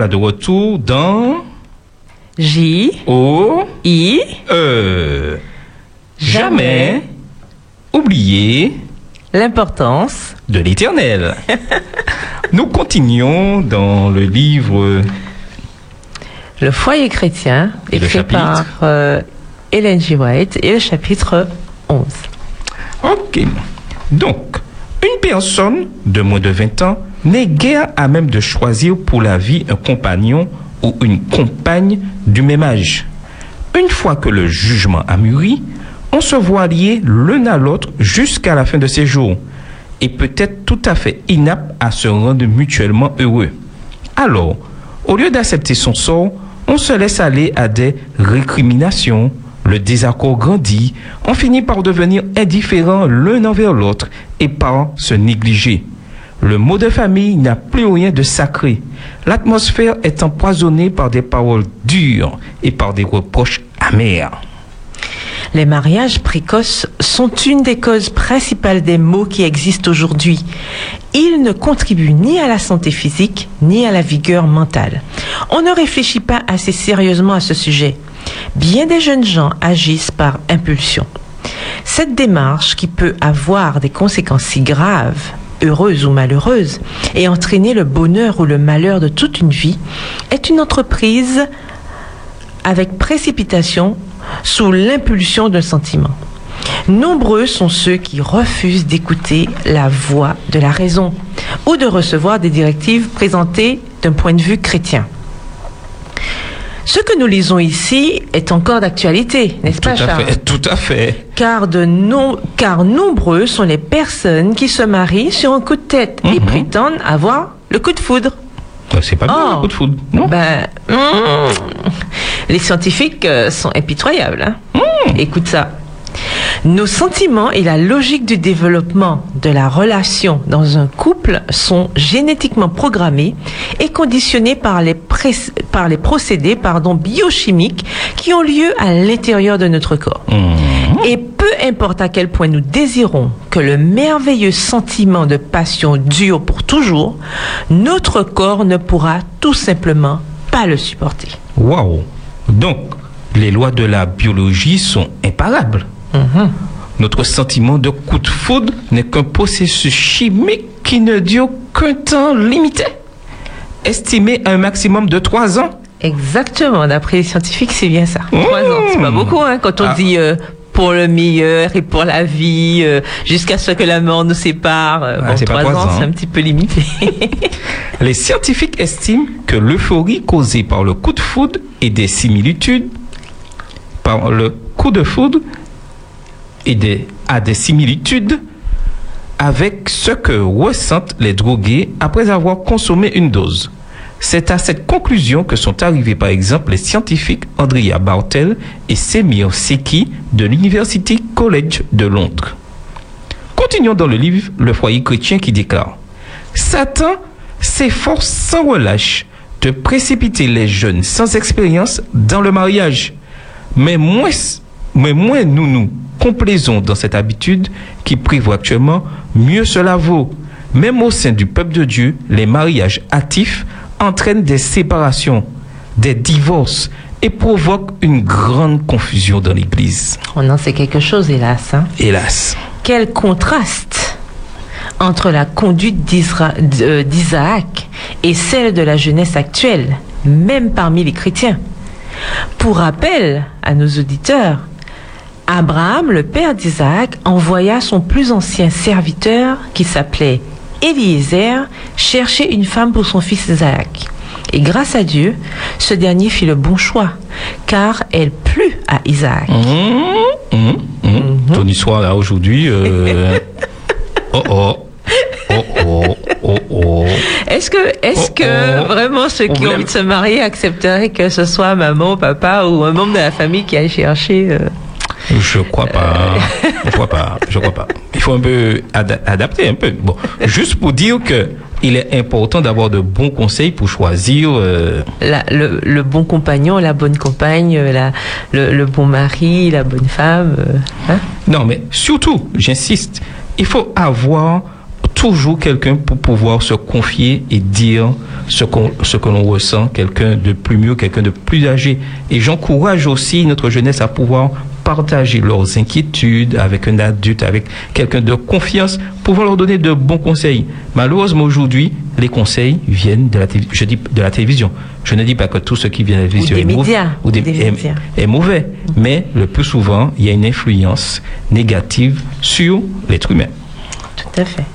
De retour dans J, O, I, E. Jamais. Jamais oublier l'importance. de l'éternel. nous continuons dans le livre Le foyer chrétien, Et écrit par euh, Hélène G. White, et le chapitre 11. Ok. Donc, une personne de moins de 20 ans n'est guère à même de choisir pour la vie un compagnon ou une compagne du même âge. Une fois que le jugement a mûri, on se voit liés l'un à l'autre jusqu'à la fin de ses jours et peut-être tout à fait inapte à se rendre mutuellement heureux. Alors, au lieu d'accepter son sort, on se laisse aller à des récriminations, le désaccord grandit, on finit par devenir indifférents l'un envers l'autre et par se négliger. Le mot de famille n'a plus rien de sacré. L'atmosphère est empoisonnée par des paroles dures et par des reproches amers. Les mariages précoces sont une des causes principales des maux qui existent aujourd'hui. Ils ne contribuent ni à la santé physique, ni à la vigueur mentale. On ne réfléchit pas assez sérieusement à ce sujet. Bien des jeunes gens agissent par impulsion. Cette démarche, qui peut avoir des conséquences si graves, heureuses ou malheureuses, et entraîner le bonheur ou le malheur de toute une vie, est une entreprise avec précipitation sous l'impulsion d'un sentiment. Nombreux sont ceux qui refusent d'écouter la voix de la raison ou de recevoir des directives présentées d'un point de vue chrétien. Ce que nous lisons ici est encore d'actualité, n'est-ce pas, Charles fait, tout à fait. car, de car nombreux sont les personnes qui se marient sur un coup de tête et Mhm. prétendent avoir le coup de foudre. Ben, C'est pas bien, Oh. le coup de foudre, non Ben, mm, les scientifiques euh, sont impitoyables. hein. Hmm. Écoute ça. Nos sentiments et la logique du développement de la relation dans un couple sont génétiquement programmés et conditionnés par les, par les procédés pardon, biochimiques qui ont lieu à l'intérieur de notre corps. Mhm. Et peu importe à quel point nous désirons que le merveilleux sentiment de passion dure pour toujours, notre corps ne pourra tout simplement pas le supporter. Waouh Donc, les lois de la biologie sont imparables. Notre sentiment de coup de foudre n'est qu'un processus chimique qui ne dure qu'un temps limité, estimé à un maximum de 3 ans. Exactement, d'après les scientifiques, c'est bien ça. Trois ans, c'est pas beaucoup hein, quand on Ah. dit euh, pour le meilleur et pour la vie, euh, jusqu'à ce que la mort nous sépare. Euh, Ah, bon, trois trois ans, ans, c'est hein. un petit peu limité. Les scientifiques estiment que l'euphorie causée par le coup de foudre et des similitudes par le coup de foudre et des, a des similitudes avec ce que ressentent les drogués après avoir consommé une dose. C'est à cette conclusion que sont arrivés par exemple les scientifiques Andrea Bartel et Semir Seki de l'University College de Londres. Continuons dans le livre Le foyer chrétien qui déclare Satan s'efforce sans relâche de précipiter les jeunes sans expérience dans le mariage. Mais moins, mais moins nous nous complaisons dans cette habitude qui prévaut actuellement, mieux cela vaut. Même au sein du peuple de Dieu, les mariages hâtifs entraînent des séparations, des divorces et provoquent une grande confusion dans l'Église. on en sait quelque chose, hélas. hein. Hélas. Quel contraste entre la conduite d- d'Isaac et celle de la jeunesse actuelle, même parmi les chrétiens. Pour rappel à nos auditeurs, Abraham, le père d'Isaac, envoya son plus ancien serviteur, qui s'appelait Eliezer, chercher une femme pour son fils Isaac. Et grâce à Dieu, ce dernier fit le bon choix, car elle plut à Isaac. Mmh, mmh, mmh. Ton histoire là aujourd'hui. euh, Oh oh. Oh oh. Oh oh. Est-ce que, est-ce Oh, que oh. vraiment ceux qui ont envie de se marier accepteraient que ce soit maman, papa ou un membre de la famille qui aille chercher euh, Je crois pas. Je crois pas. Je crois pas. Il faut un peu ada- adapter un peu. Bon, juste pour dire que il est important d'avoir de bons conseils pour choisir. euh, la- le, le bon compagnon, la bonne compagne, euh, la, le, le bon mari, la bonne femme euh, hein Non, mais surtout, j'insiste, il faut avoir toujours quelqu'un pour pouvoir se confier et dire ce, qu'on, ce que l'on ressent, quelqu'un de plus mieux, quelqu'un de plus âgé. Et j'encourage aussi notre jeunesse à pouvoir partager leurs inquiétudes avec un adulte, avec quelqu'un de confiance, pouvoir leur donner de bons conseils. Malheureusement, aujourd'hui, les conseils viennent de la, télévi- je dis de la télévision. Je ne dis pas que tout ce qui vient de la télévision des est, mau- médias, ou des- ou des est- médias. est mauvais, mais le plus souvent, il y a une influence négative sur l'être humain. Tout à fait.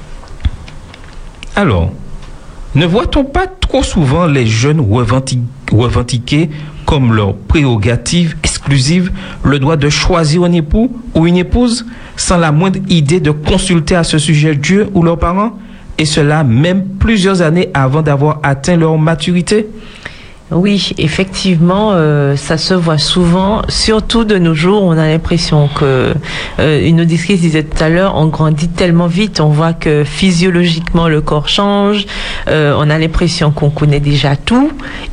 Alors, ne voit-on pas trop souvent les jeunes revendiquer comme leur prérogative exclusive le droit de choisir un époux ou une épouse sans la moindre idée de consulter à ce sujet Dieu ou leurs parents et cela même plusieurs années avant d'avoir atteint leur maturité Oui, effectivement, euh, ça se voit souvent, surtout de nos jours. On a l'impression que euh, une auditrice disait tout à l'heure, on grandit tellement vite, on voit que physiologiquement le corps change. euh, on a l'impression qu'on connaît déjà tout,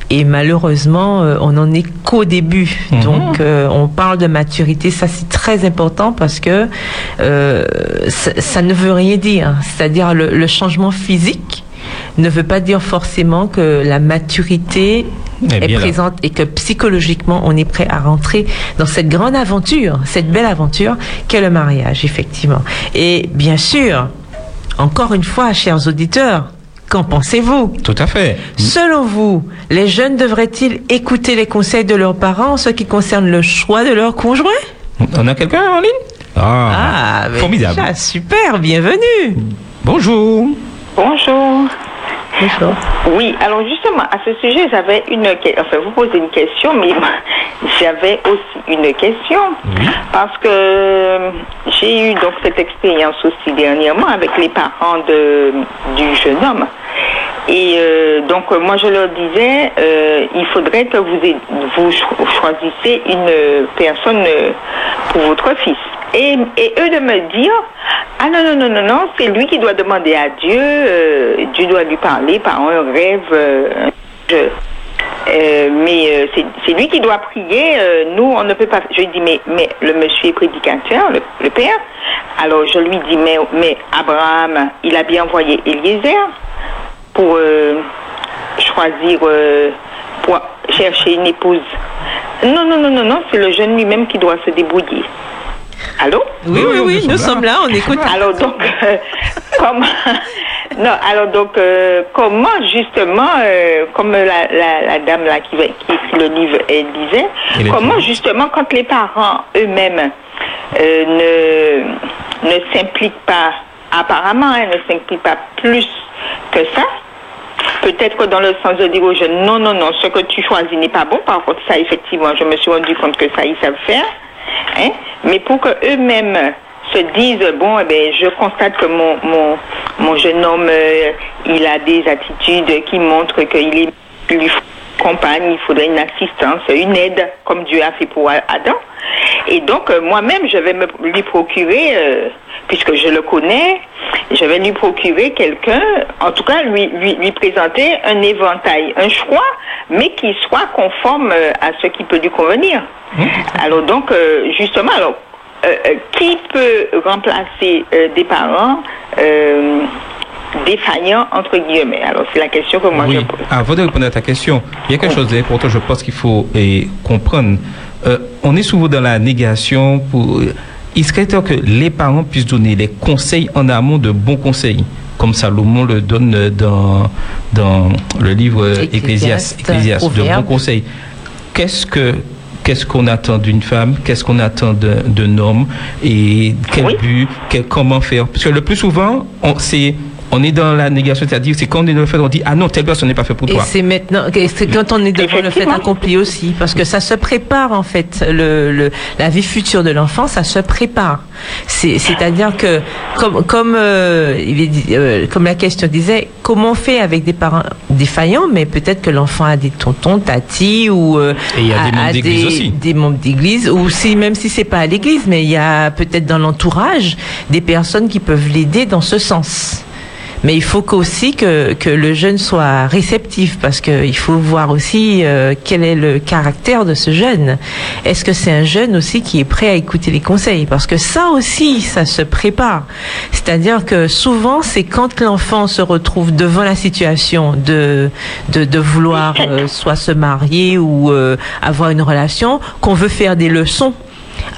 et malheureusement, euh, on n'en est qu'au début. Mhm. Donc, euh, on parle de maturité, ça c'est très important parce que euh, ça, ça ne veut rien dire. C'est-à-dire le, le changement physique ne veut pas dire forcément que la maturité Eh est là. présente et que psychologiquement on est prêt à rentrer dans cette grande aventure, cette belle aventure qu'est le mariage, effectivement. Et bien sûr, encore une fois, chers auditeurs, qu'en pensez-vous? Tout à fait. Selon vous, les jeunes devraient-ils écouter les conseils de leurs parents en ce qui concerne le choix de leur conjoint? On a quelqu'un en ligne? Ah, mais formidable. déjà, super, bienvenue. Bonjour. Bonjour. Bonjour. Oui, alors justement, à ce sujet, j'avais une que- enfin vous posez une question, mais j'avais aussi une question parce que euh, j'ai eu donc cette expérience aussi dernièrement avec les parents de du jeune homme. Et euh, donc euh, moi je leur disais, euh, il faudrait que vous vous cho- choisissez une personne pour votre fils. Et, eux de me dire, ah non, non, non, non, non, c'est lui qui doit demander à Dieu, euh, Dieu doit lui parler par un rêve. euh, je- euh, mais euh, c'est lui qui doit prier. nous, on ne peut pas. Je lui dis, mais, mais le monsieur est prédicateur, le, le père. Alors je lui dis, mais, mais Abraham, il a bien envoyé Eliezer pour choisir, pour chercher une épouse. Non, non, non, non, non, c'est le jeune lui-même qui doit se débrouiller. Allô Oui, oui, oui, nous sommes là, on écoute. alors donc, euh, comment Non, alors donc, euh, comment justement, euh, comme la, la, la dame là qui, va- qui écrit le livre, elle disait, comment justement quand les parents eux-mêmes euh, ne ne s'impliquent pas, apparemment, hein, ne s'impliquent pas plus que ça. Peut-être que dans le sens de dire aux jeunes, non, non, non, ce que tu choisis n'est pas bon. Par contre, ça, effectivement, je me suis rendu compte que ça, ils savent faire. Hein? Mais pour que eux-mêmes se disent, bon, eh ben, je constate que mon, jeune homme, euh, il a des attitudes qui montrent qu'il est plus compagne, il faudrait une assistance, une aide, comme Dieu a fait pour Adam. Et donc, euh, moi-même, je vais me, lui procurer, euh, puisque je le connais, je vais lui procurer quelqu'un, en tout cas, lui, lui, lui présenter un éventail, un choix, mais qui soit conforme euh, à ce qui peut lui convenir. Alors donc, justement, alors, qui peut remplacer des parents euh, défaillants, entre guillemets Alors, c'est la question que moi je Oui, pose. avant de répondre à ta question, il y a quelque chose d'important, je pense qu'il faut eh, comprendre. Euh, on est souvent dans la négation pour. Il serait temps que les parents puissent donner les conseils en amont de bons conseils, comme Salomon le donne euh, dans, dans le livre euh, Ecclésiaste, Ecclésiaste, de bons conseils. Qu'est-ce que qu'est-ce qu'on attend d'une femme, qu'est-ce qu'on attend d'un d'un homme? Et quel Oui. but, quel- comment faire? Parce que le plus souvent, on, c'est on est dans la négation, c'est-à-dire c'est quand on est dans le fait, on dit ah non telle personne n'est pas fait pour Et toi. c'est maintenant, c'est quand on est devant le fait accompli aussi, parce que ça se prépare en fait, le, le- la vie future de l'enfant, ça se prépare. C'est, c'est-à-dire que, comme, comme, euh, il est dit- euh, comme la question disait, comment on fait avec des parents défaillants, mais peut-être que l'enfant a des tontons, tatis ou euh, Et il y a des membres a d'église des- aussi. des membres d'église, ou si même si c'est pas à l'église, mais il y a peut-être dans l'entourage des personnes qui peuvent l'aider dans ce sens. Mais il faut qu'aussi que, que le jeune soit réceptif parce qu'il faut voir aussi euh, quel est le caractère de ce jeune. Est-ce que c'est un jeune aussi qui est prêt à écouter les conseils? Parce que ça aussi, ça se prépare. C'est-à-dire que souvent, c'est quand l'enfant se retrouve devant la situation de, de, de vouloir euh, soit se marier ou euh, avoir une relation qu'on veut faire des leçons.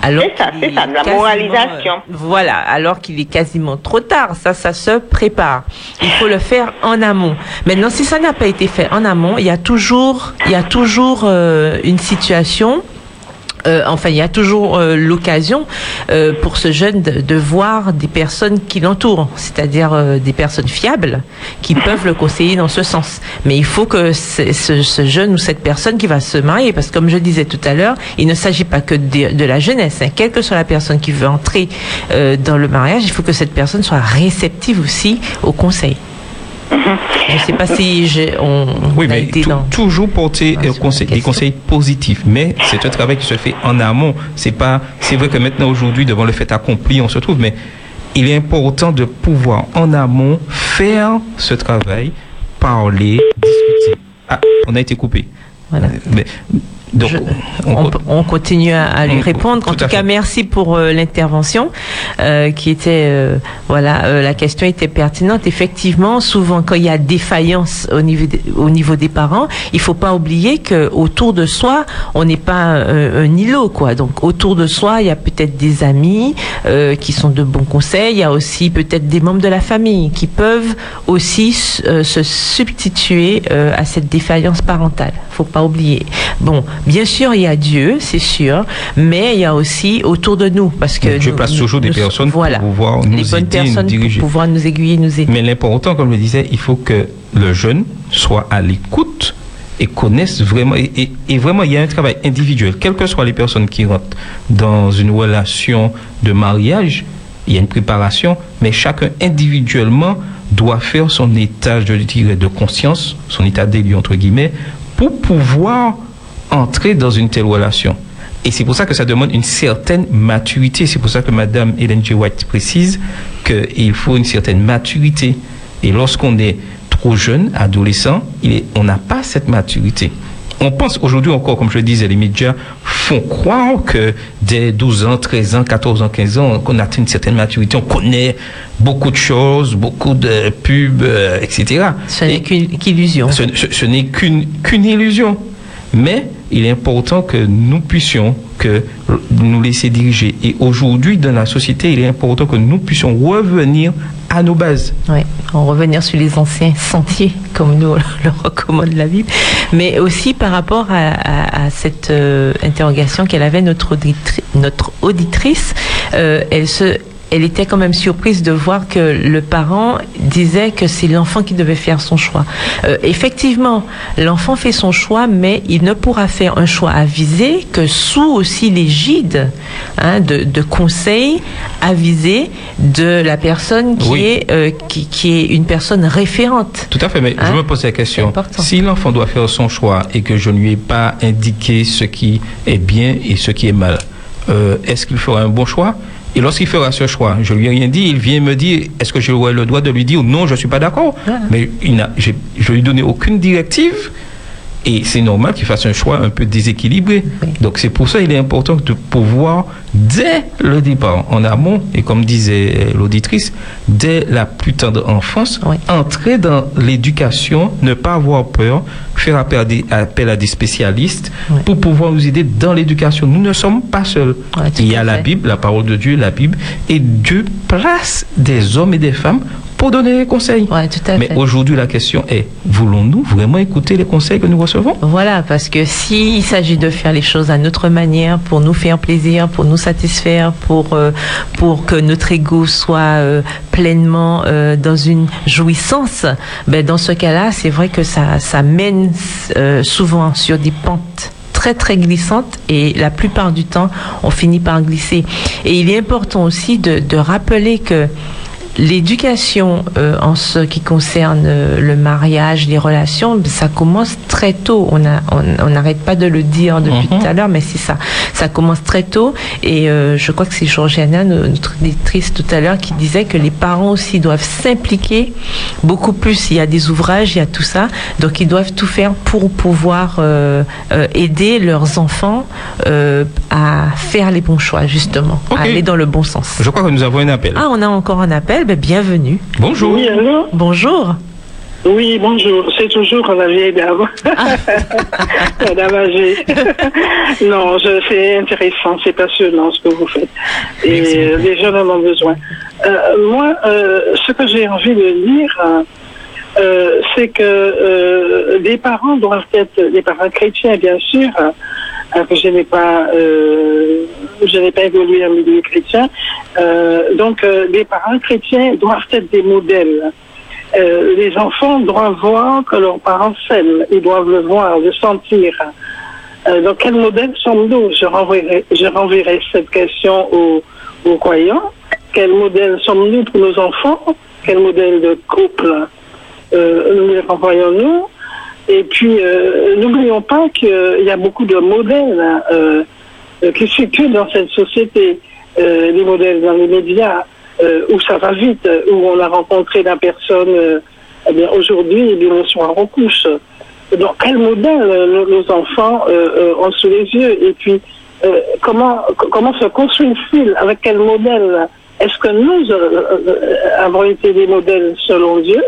Alors C'est ça, c'est ça, de la moralisation. euh, voilà, alors qu'il est quasiment trop tard. Ça, ça se prépare. Il faut le faire en amont. Maintenant, si ça n'a pas été fait en amont, il y a toujours, il y a toujours euh, une situation. Euh, enfin, il y a toujours euh, l'occasion euh, pour ce jeune de, de voir des personnes qui l'entourent, c'est-à-dire des personnes fiables qui peuvent le conseiller dans ce sens. Mais il faut que ce, jeune ou cette personne qui va se marier, parce que comme je disais tout à l'heure, il ne s'agit pas que de, la jeunesse. hein. Quelle que soit la personne qui veut entrer dans le mariage, il faut que cette personne soit réceptive aussi au conseil. Je ne sais pas si j'ai, on, Oui, on a mais été dans. toujours porter des conseils positifs. Mais c'est un travail qui se fait en amont. C'est pas, c'est vrai que maintenant aujourd'hui, devant le fait accompli, on se trouve, mais il est important de pouvoir en amont faire ce travail, parler, discuter. Ah, on a été coupé. Voilà. Mais, donc, Je- on- on, on continue à, à lui on- répondre. En tout cas, fait. merci pour euh, l'intervention euh, qui était euh, voilà, la question était pertinente. Effectivement, souvent quand il y a défaillance au niveau des, au niveau des parents, il faut pas oublier que autour de soi, on n'est pas un, îlot quoi. Donc autour de soi, il y a peut-être des amis qui sont de bons conseils. Il y a aussi peut-être des membres de la famille qui peuvent aussi se substituer à cette défaillance parentale. Faut pas oublier. Bon, bien sûr, il y a Dieu, c'est sûr, mais il y a aussi autour de nous, parce que Dieu nous- place nous- toujours des personnes pour pouvoir nous les bonnes aider, nous personnes diriger. pour pouvoir nous aiguiller, nous aider. Mais l'important, comme je le disais, il faut que le jeune soit à l'écoute et connaisse vraiment. Et, et- et vraiment, il y a un travail individuel. Quelles que soient les personnes qui rentrent dans une relation de mariage, il y a une préparation, mais chacun individuellement doit faire son état, je dirais, de conscience, son état d'élu, entre guillemets, pour pouvoir entrer dans une telle relation. Et c'est pour ça que ça demande une certaine maturité. C'est pour ça que Madame Hélène G. White précise qu'il faut une certaine maturité. Et lorsqu'on est trop jeune, adolescent, il est- on n'a pas cette maturité. On pense aujourd'hui encore, comme je le disais, les médias font croire que dès 12 ans, 13 ans, 14 ans, 15 ans, qu'on atteint une certaine maturité, on connaît beaucoup de choses, beaucoup de pubs, euh, etc. Ce n'est Et- qu'une qu'illusion. ce, ce- ce n'est qu'une qu'une illusion. Mais il est important que nous puissions que nous laisser diriger. Et aujourd'hui, dans la société, il est important que nous puissions revenir à nos bases. Oui, en revenir sur les anciens sentiers, comme nous le recommande la Bible, mais aussi par rapport à, cette euh, interrogation qu'elle avait notre auditrice, euh, elle se elle était quand même surprise de voir que le parent disait que c'est l'enfant qui devait faire son choix. Euh, effectivement, l'enfant fait son choix, mais il ne pourra faire un choix avisé que sous aussi l'égide hein, de, de conseils avisés de la personne qui, Oui. est, euh, qui, qui est une personne référente. Tout à fait, mais Hein? je me pose la question. Si l'enfant doit faire son choix et que je ne lui ai pas indiqué ce qui est bien et ce qui est mal, euh, est-ce qu'il fera un bon choix? Et lorsqu'il fera ce choix, je lui ai rien dit, il vient me dire, est-ce que j'aurai le droit de lui dire non, je suis pas d'accord Voilà. Mais il je lui ai donné aucune directive. Et c'est normal qu'il fasse un choix un peu déséquilibré. Donc c'est pour ça qu'il est important de pouvoir, dès le départ, en amont, et comme disait l'auditrice, dès la plus tendre enfance, Oui. entrer dans l'éducation, ne pas avoir peur, faire appel à des, appel à des spécialistes Oui. pour pouvoir nous aider dans l'éducation. Nous ne sommes pas seuls. Il y a la. Bible, la parole de Dieu, la Bible, et Dieu place des hommes et des femmes pour donner des conseils. Ouais, tout à Mais aujourd'hui, la question est, voulons-nous vraiment écouter les conseils que nous recevons? Voilà, parce que s'il s'agit de faire les choses à notre manière, pour nous faire plaisir, pour nous satisfaire, pour, euh, pour que notre ego soit euh, pleinement euh, dans une jouissance, ben dans ce cas-là, c'est vrai que ça, ça mène souvent sur des pentes très très glissantes et la plupart du temps, on finit par glisser. Et il est important aussi de, de rappeler que l'éducation euh, en ce qui concerne euh, le mariage, les relations, ça commence très tôt. On a, on on n'arrête pas de le dire depuis Mhm. tout à l'heure, mais c'est ça. Ça commence très tôt. Et euh, je crois que c'est Georgiana, no- notre éditrice tout à l'heure, qui disait que les parents aussi doivent s'impliquer beaucoup plus. Il y a des ouvrages, il y a tout ça. Donc ils doivent tout faire pour pouvoir euh, euh, aider leurs enfants euh, à faire les bons choix, justement, à aller dans le bon sens. Je crois que nous avons un appel. Ah, on a encore un appel. Ben, bienvenue. Bonjour. Oui, allô Bonjour. Oui, bonjour. C'est toujours la vieille dame. la dame âgée. non, je- c'est intéressant, c'est passionnant ce que vous faites. Et Merci euh, les jeunes en ont besoin. Euh, moi, euh, ce que j'ai envie de dire, euh, c'est que euh, les parents doivent être, les parents chrétiens, bien sûr, euh, que je n'ai pas, euh, je n'ai pas évolué en milieu chrétien. Euh, donc, euh, les parents chrétiens doivent être des modèles. Euh, les enfants doivent voir que leurs parents s'aiment. Ils doivent le voir, le sentir. Euh, donc, quel modèle sommes-nous? Je renverrai, je renverrai cette question aux, aux croyants. Quel modèle sommes-nous pour nos enfants? Quel modèle de couple euh, nous les renvoyons-nous? Et puis, euh, n'oublions pas qu'il y a beaucoup de modèles hein, euh, qui circulent dans cette société. Euh, les modèles dans les médias, euh, où ça va vite, où on a rencontré la personne euh, eh bien, aujourd'hui, et bien on couche. Donc, quel modèle euh, nos, enfants ont sous les yeux? Et puis, comment, comment se construit-il? Avec quel modèle? Est-ce que nous avons été des modèles selon Dieu?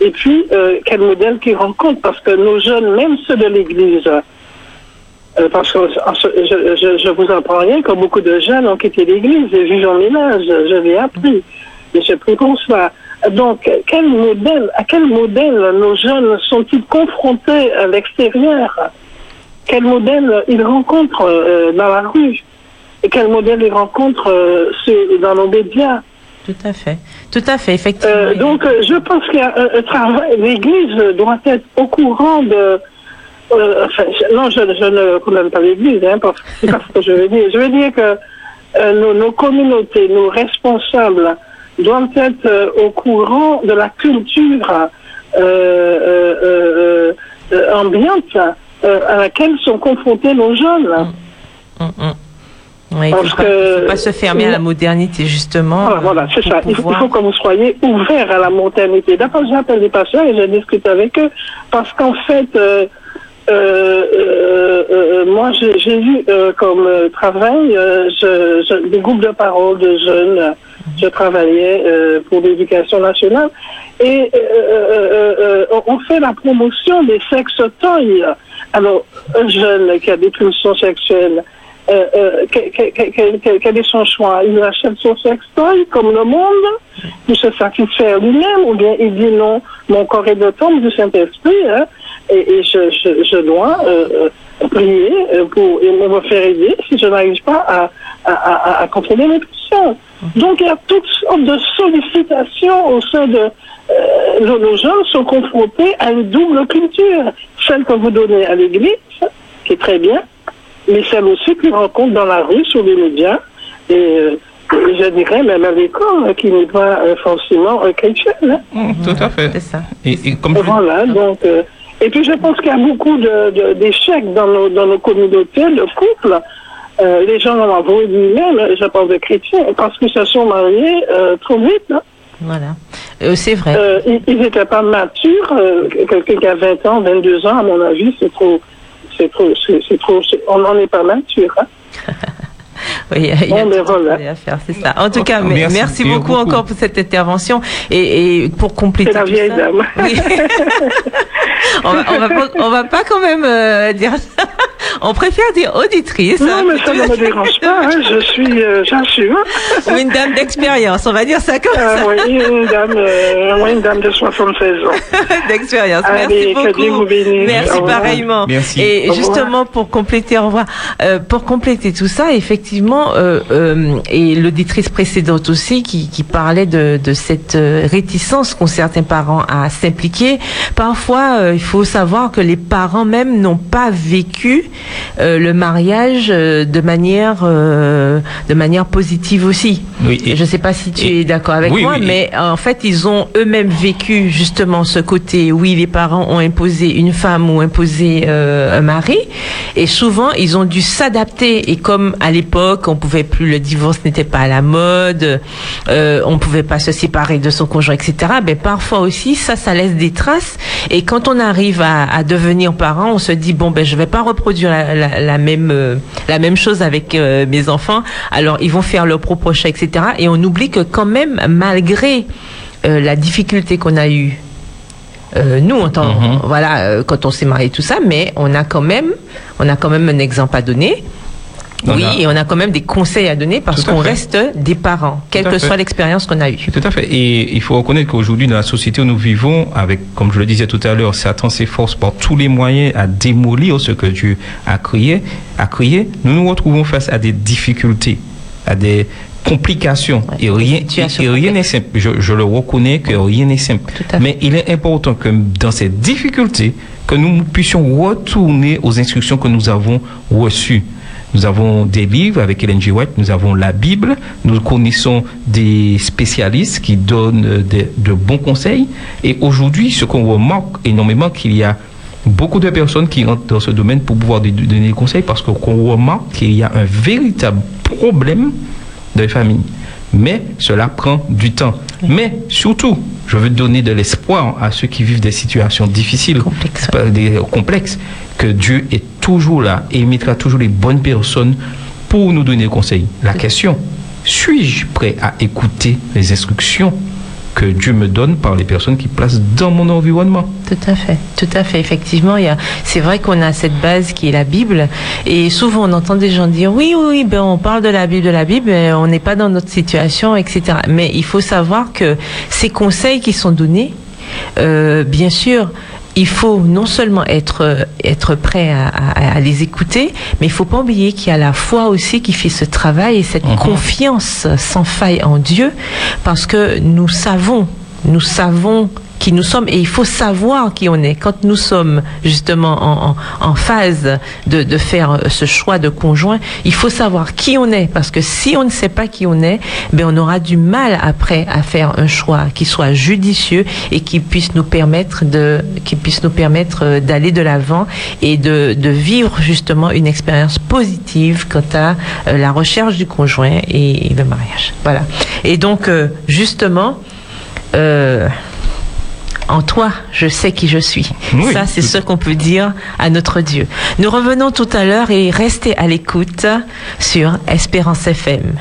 Et puis, euh, quel modèle qu'ils rencontrent Parce que nos jeunes, même ceux de l'Église, euh, parce que en je, je, je vous apprends rien que beaucoup de jeunes ont quitté l'Église et vivent en ménage. Je l'ai appris. Et j'ai pris pour cela. Donc, quel modèle, à quel modèle nos jeunes sont-ils confrontés à l'extérieur? Quel modèle ils rencontrent euh, dans la rue? Et quel modèle ils rencontrent dans nos médias? Tout à fait. Tout à fait, effectivement. euh, donc, euh, je pense un travail. L'Église doit être au courant de. euh, enfin, non, je, je ne condamne pas l'Église, hein, parce, c'est pas ce que je veux dire. Je veux dire que euh, nos, nos communautés, nos responsables doivent être euh, au courant de la culture euh, euh, euh, euh, ambiante euh, à laquelle sont confrontés nos jeunes. Mm, il ne faut, pas- que- faut pas se fermer à la modernité, justement. Voilà, voilà, c'est ça. Il faut, il faut que vous soyez ouverts à la modernité. D'abord, j'appelle les patients et je discute avec eux parce qu'en fait, euh, euh, euh, moi, j'ai eu comme travail je, je- des groupes de parole de jeunes. Je travaillais pour l'éducation nationale et on fait la promotion des sextoys. Alors, un jeune qui a des pulsions sexuelles, quel, est son choix Il achète son sextoy comme le monde, il se satisfait lui-même, ou bien il dit non, mon corps est de tombe du Saint-Esprit, hein, et, je, dois euh, euh, prier euh, pour me faire aider si je n'arrive pas à, contrôler mes pulsions. Donc il y a toutes sortes de sollicitations au sein de nos, nos jeunes sont confrontés à une double culture, celle que vous donnez à l'Église, qui est très bien, mais celle aussi qu'ils rencontrent dans la rue, sur les médias, et euh, je dirais même à l'école, hein, qui n'est pas euh, forcément euh, chrétienne. hein. Mm, tout à fait. C'est ça. Et, et comme je- Voilà, donc. euh, et puis je pense qu'il y a beaucoup de- de- d'échecs dans nos, dans nos communautés, de couples. Euh, les gens en avoué lui-même, je parle de chrétiens, parce qu'ils se sont mariés euh, trop vite. hein. Voilà. Euh, c'est vrai. Euh, ils- ils n'étaient pas matures. euh, Quelqu'un qui a 20 ans, 22 ans, à mon avis, c'est trop. C'est trop. C'est trop. On n'en est pas mature. Hein. Oui, il y a- il y a tout voilà. à faire, c'est ça. En tout cas, merci, merci, beaucoup, beaucoup. encore pour cette intervention. Et, et pour compléter C'est la tout vieille ça- dame. Oui. on, va, on, va pas, on va pas quand même euh, dire ça. On préfère dire auditrice. Non, hein, mais ça ne me dérange pas. hein, Je suis. euh, J'assume. Ou une dame d'expérience, on va dire ça comme Euh, ça. oui, une dame, euh, oui, une dame de 76 ans. d'expérience. Allez, Merci que Dieu vous beaucoup. bénisse. Merci pareillement. Merci. Et justement pour compléter, au revoir. Euh, pour compléter tout ça, effectivement, euh, euh, et l'auditrice précédente aussi qui, qui parlait de, de cette euh, réticence qu'ont certains parents à s'impliquer. Parfois, euh, il faut savoir que les parents même n'ont pas vécu le mariage de manière de manière positive aussi. Oui, et- je ne sais pas si tu et- es d'accord avec Oui, moi, oui, mais en fait, ils ont eux-mêmes vécu justement ce côté. Oui, les parents ont imposé une femme ou imposé un mari, et souvent ils ont dû s'adapter. Et comme à l'époque, on pouvait plus, le divorce n'était pas à la mode, euh, on pouvait pas se séparer de son conjoint, etc. Ben parfois aussi, ça, ça laisse des traces. Et quand on arrive à, à devenir parent, on se dit bon ben je vais pas reproduire la, la- la même euh, la même chose avec euh, mes enfants. Alors ils vont faire leur propre choix, etc. Et on oublie que quand même, malgré euh, la difficulté qu'on a eue, euh, nous, Mhm. voilà, euh, quand on s'est marié, tout ça, mais on a quand même, on a quand même un exemple à donner. Oui, a- et on a quand même des conseils à donner parce qu'on reste des parents, quelle que fait. soit l'expérience qu'on a eue. Tout à fait. Et il faut reconnaître qu'aujourd'hui, dans la société où nous vivons, avec, comme je le disais tout à l'heure, Satan s'efforce par tous les moyens à démolir ce que Dieu a créé, a créé. Nous nous retrouvons face à des difficultés, à des complications. Ouais, et rien, situations et rien n'est simple. Je, je le reconnais que rien n'est simple. Mais il est important que dans ces difficultés, que nous puissions retourner aux instructions que nous avons reçues. Nous avons des livres avec Ellen G. White, nous avons la Bible, nous connaissons des spécialistes qui donnent de, de bons conseils. Et aujourd'hui, ce qu'on remarque énormément, qu'il y a beaucoup de personnes qui rentrent dans ce domaine pour pouvoir donner des conseils parce qu'on remarque qu'il y a un véritable problème de famille. Mais cela prend du temps. Mais surtout, je veux donner de l'espoir à ceux qui vivent des situations difficiles, Complexes, des complexes, que Dieu est toujours là et il mettra toujours les bonnes personnes pour nous donner des conseils. La question, suis-je prêt à écouter les instructions que Dieu me donne par les personnes qui placent dans mon environnement? Tout à fait, tout à fait. Effectivement, il y a, c'est vrai qu'on a cette base qui est la Bible, et souvent on entend des gens dire oui, oui, ben on parle de la Bible, de la Bible, on n'est pas dans notre situation, etc. Mais il faut savoir que ces conseils qui sont donnés, euh, bien sûr. Il faut non seulement être être prêt à, à- à les écouter, mais il faut pas oublier qu'il y a la foi aussi qui fait ce travail et cette Mhm. confiance sans faille en Dieu, parce que nous savons, nous savons qui nous sommes et il faut savoir qui on est. Quand nous sommes justement en, en, en phase de, de faire euh, ce choix de conjoint, il faut savoir qui on est parce que si on ne sait pas qui on est, ben on aura du mal après à faire un choix qui soit judicieux et qui puisse nous permettre de qui puisse nous permettre euh, d'aller de l'avant et de, de vivre justement une expérience positive quant à euh, la recherche du conjoint et, le mariage. Voilà. Et donc justement euh, en toi, je sais qui je suis. Oui, Ça, c'est ce qu'on peut dire à notre Dieu. Nous revenons tout à l'heure et restez à l'écoute sur Espérance FM.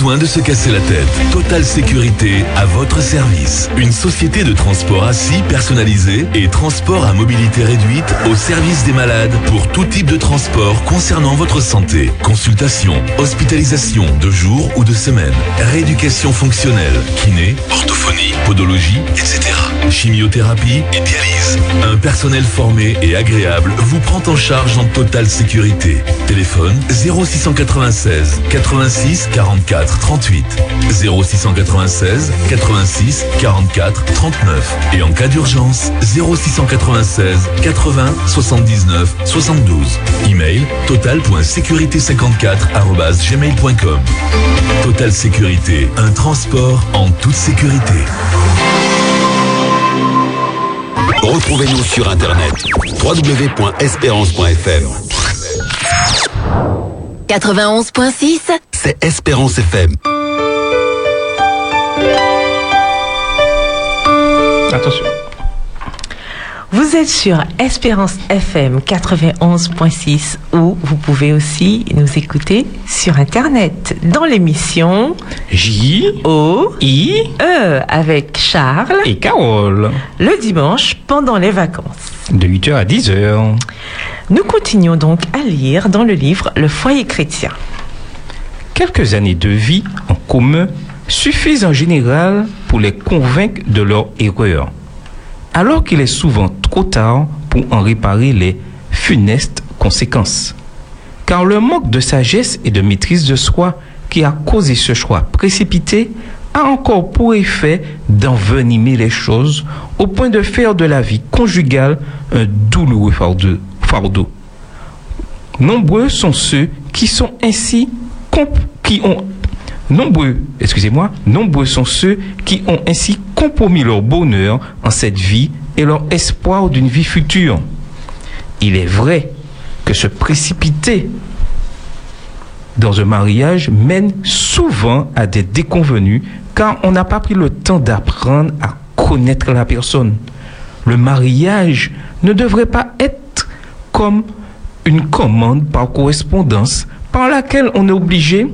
Besoin de se casser la tête. Total Sécurité à votre service. Une société de transport assis personnalisé et transport à mobilité réduite au service des malades pour tout type de transport concernant votre santé. Consultation, hospitalisation de jour ou de semaine, rééducation fonctionnelle, kiné, orthophonie, podologie, etc. Chimiothérapie et dialyse. Un personnel formé et agréable vous prend en charge en totale sécurité. Téléphone 0696 86 44 38 0696 86 44 39 et en cas d'urgence 0696 80 79 72. Email total.sécurité54@gmail.com. Total Sécurité, un transport en toute sécurité. Retrouvez-nous sur Internet www.espérance.fm. 91.6, C'est Espérance FM. Attention. Vous êtes sur Espérance FM 91.6 ou vous pouvez aussi nous écouter sur Internet dans l'émission J, O, I E avec Charles et Carole. le dimanche pendant les vacances. De 8h à 10h. Nous continuons donc à lire dans le livre Le foyer chrétien. Quelques années de vie en commun suffisent en général pour les convaincre de leur erreur, alors qu'il est souvent trop tard pour en réparer les funestes conséquences. Car le manque de sagesse et de maîtrise de soi qui a causé ce choix précipité a encore pour effet d'envenimer les choses au point de faire de la vie conjugale un douloureux fardeau. Nombreux sont ceux qui sont ainsi qui ont nombreux, excusez-moi, nombreux sont ceux qui ont ainsi compromis leur bonheur en cette vie et leur espoir d'une vie future. Il est vrai que se précipiter dans un mariage mène souvent à des déconvenus car on n'a pas pris le temps d'apprendre à connaître la personne. Le mariage ne devrait pas être comme une commande par correspondance par laquelle on est obligé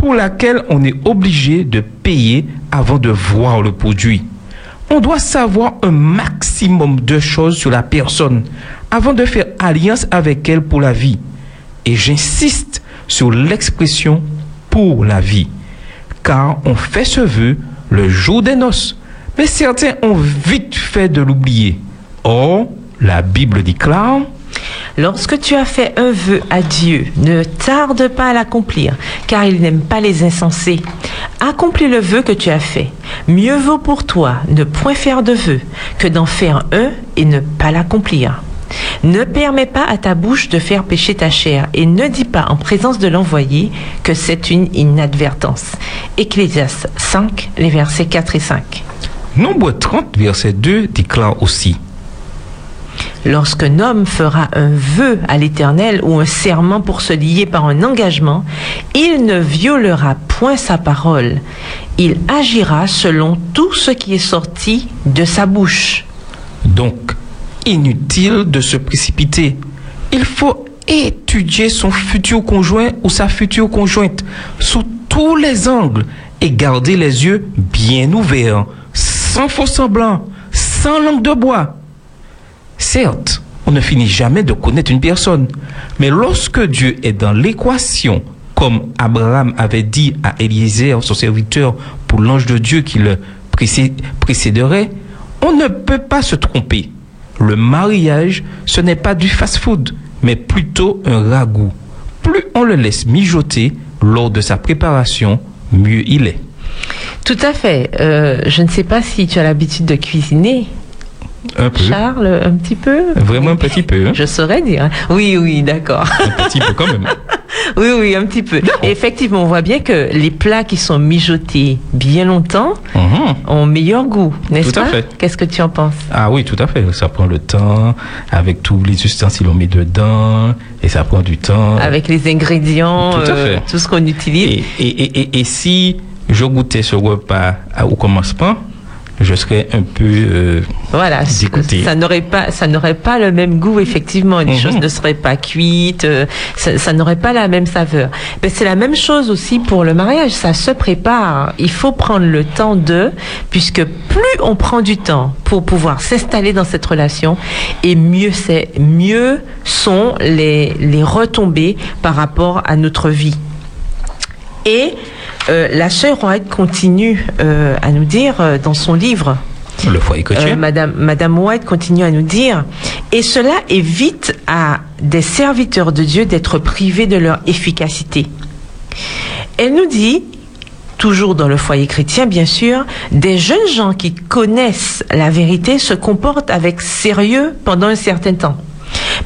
pour laquelle on est obligé de payer avant de voir le produit. On doit savoir un maximum de choses sur la personne avant de faire alliance avec elle pour la vie. Et j'insiste sur l'expression pour la vie. Car on fait ce vœu le jour des noces. Mais certains ont vite fait de l'oublier. Or, la Bible déclare Lorsque tu as fait un vœu à Dieu, ne tarde pas à l'accomplir, car il n'aime pas les insensés. Accomplis le vœu que tu as fait. Mieux vaut pour toi ne point faire de vœu que d'en faire un et ne pas l'accomplir. Ne permets pas à ta bouche de faire pécher ta chair et ne dis pas en présence de l'envoyé que c'est une inadvertance. Ecclésiaste 5, les versets 4 et 5. Nombre 30, verset 2 déclare aussi Lorsqu'un homme fera un vœu à l'Éternel ou un serment pour se lier par un engagement, il ne violera point sa parole. Il agira selon tout ce qui est sorti de sa bouche. Donc, inutile de se précipiter. Il faut étudier son futur conjoint ou sa future conjointe sous tous les angles et garder les yeux bien ouverts, sans faux semblant, sans langue de bois. Certes, on ne finit jamais de connaître une personne, mais lorsque Dieu est dans l'équation, comme Abraham avait dit à Eliezer, son serviteur, pour l'ange de Dieu qui le précé- précéderait, on ne peut pas se tromper. Le mariage, ce n'est pas du fast-food, mais plutôt un ragoût. Plus on le laisse mijoter lors de sa préparation, mieux il est. Tout à fait. Euh, je ne sais pas si tu as l'habitude de cuisiner, Un peu. Charles, un petit peu. Vraiment un petit peu. hein. Je saurais dire. Oui, oui, d'accord. Un petit peu quand même. Oui, oui, un petit peu. Et effectivement, on voit bien que les plats qui sont mijotés bien longtemps Mhm. ont meilleur goût, n'est-ce Tout à pas fait. Qu'est-ce que tu en penses? Ah oui, tout à fait. Ça prend le temps, avec tous les ustensiles on met dedans, et ça prend du temps. Avec les ingrédients, Tout à euh, fait. tout ce qu'on utilise. Et, et, et, et, et si je goûtais ce repas au commencement, je serais un peu euh, Voilà, dégoûté. ça n'aurait pas, ça n'aurait pas le même goût effectivement. Les Mhm. choses ne seraient pas cuites, euh, ça, ça n'aurait pas la même saveur. Ben, c'est la même chose aussi pour le mariage. Ça se prépare. Il faut prendre le temps de, puisque plus on prend du temps pour pouvoir s'installer dans cette relation, et mieux c'est, mieux sont les les retombées par rapport à notre vie. Et euh, la sœur White continue euh, à nous dire euh, dans son livre, Le foyer euh, Madame White continue à nous dire, et cela évite à des serviteurs de Dieu d'être privés de leur efficacité. Elle nous dit, toujours dans le foyer chrétien bien sûr, des jeunes gens qui connaissent la vérité se comportent avec sérieux pendant un certain temps.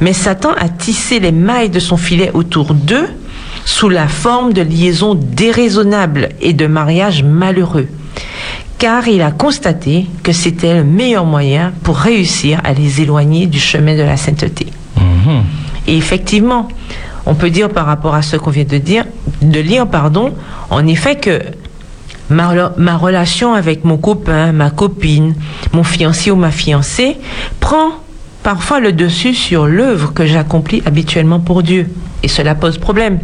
Mais Satan a tissé les mailles de son filet autour d'eux sous la forme de liaisons déraisonnables et de mariages malheureux car il a constaté que c'était le meilleur moyen pour réussir à les éloigner du chemin de la sainteté. Mhm. Et effectivement, on peut dire par rapport à ce qu'on vient de dire, de lire, pardon, en effet que ma, ma relation avec mon copain, ma copine, mon fiancé ou ma fiancée prend parfois le dessus sur l'œuvre que j'accomplis habituellement pour Dieu. Et cela pose problème.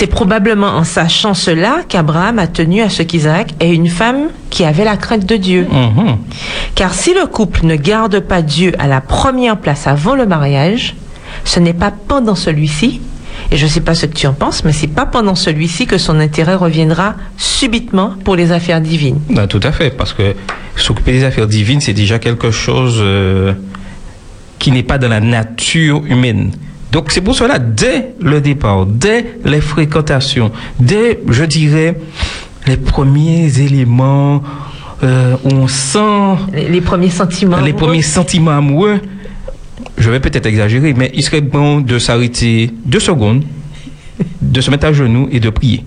C'est probablement en sachant cela qu'Abraham a tenu à ce qu'Isaac ait une femme qui avait la crainte de Dieu. Mhm. Car si le couple ne garde pas Dieu à la première place avant le mariage, ce n'est pas pendant celui-ci, et je ne sais pas ce que tu en penses, mais c'est pas pendant celui-ci que son intérêt reviendra subitement pour les affaires divines. Ben, tout à fait, parce que s'occuper des affaires divines, c'est déjà quelque chose euh, qui n'est pas dans la nature humaine. Donc c'est pour cela, dès le départ, dès les fréquentations, dès, je dirais, les premiers éléments euh, où on sent Les, les premiers sentiments. les amoureux. premiers sentiments amoureux, je vais peut-être exagérer, mais il serait bon de s'arrêter deux secondes, de se mettre à genoux et de prier.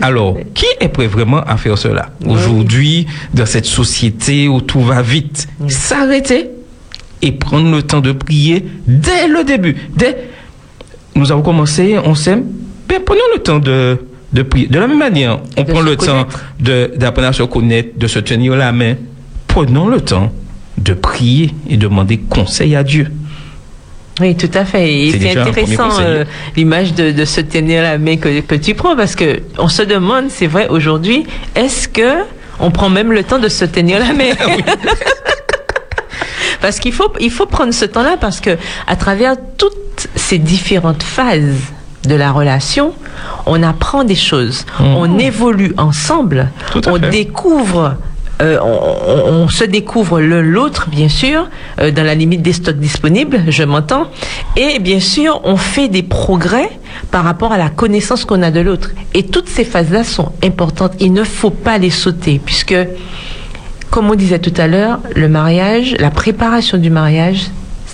Alors, qui est prêt vraiment à faire cela? Aujourd'hui, dans cette société où tout va vite, s'arrêter et prendre le temps de prier dès le début. Dès nous avons commencé, on s'aime, ben prenons le temps de, de prier. De la même manière, on De prend le temps connaître. d'apprendre à se connaître, de se tenir la main. Prenons le temps de prier et demander conseil à Dieu. Oui, tout à fait. Et C'est intéressant euh, l'image de, de se tenir la main que, que tu prends parce que on se demande, c'est vrai aujourd'hui, est-ce que on prend même le temps de se tenir la main? Parce qu'il faut il faut prendre ce temps-là parce que à travers toutes ces différentes phases de la relation, on apprend des choses, on évolue ensemble, Tout à on fait. découvre euh, on se découvre l'un l'autre, bien sûr, euh, dans la limite des stocks disponibles, je m'entends. Et bien sûr, on fait des progrès par rapport à la connaissance qu'on a de l'autre. Et toutes ces phases-là sont importantes. Il ne faut pas les sauter, puisque, comme on disait tout à l'heure, le mariage, la préparation du mariage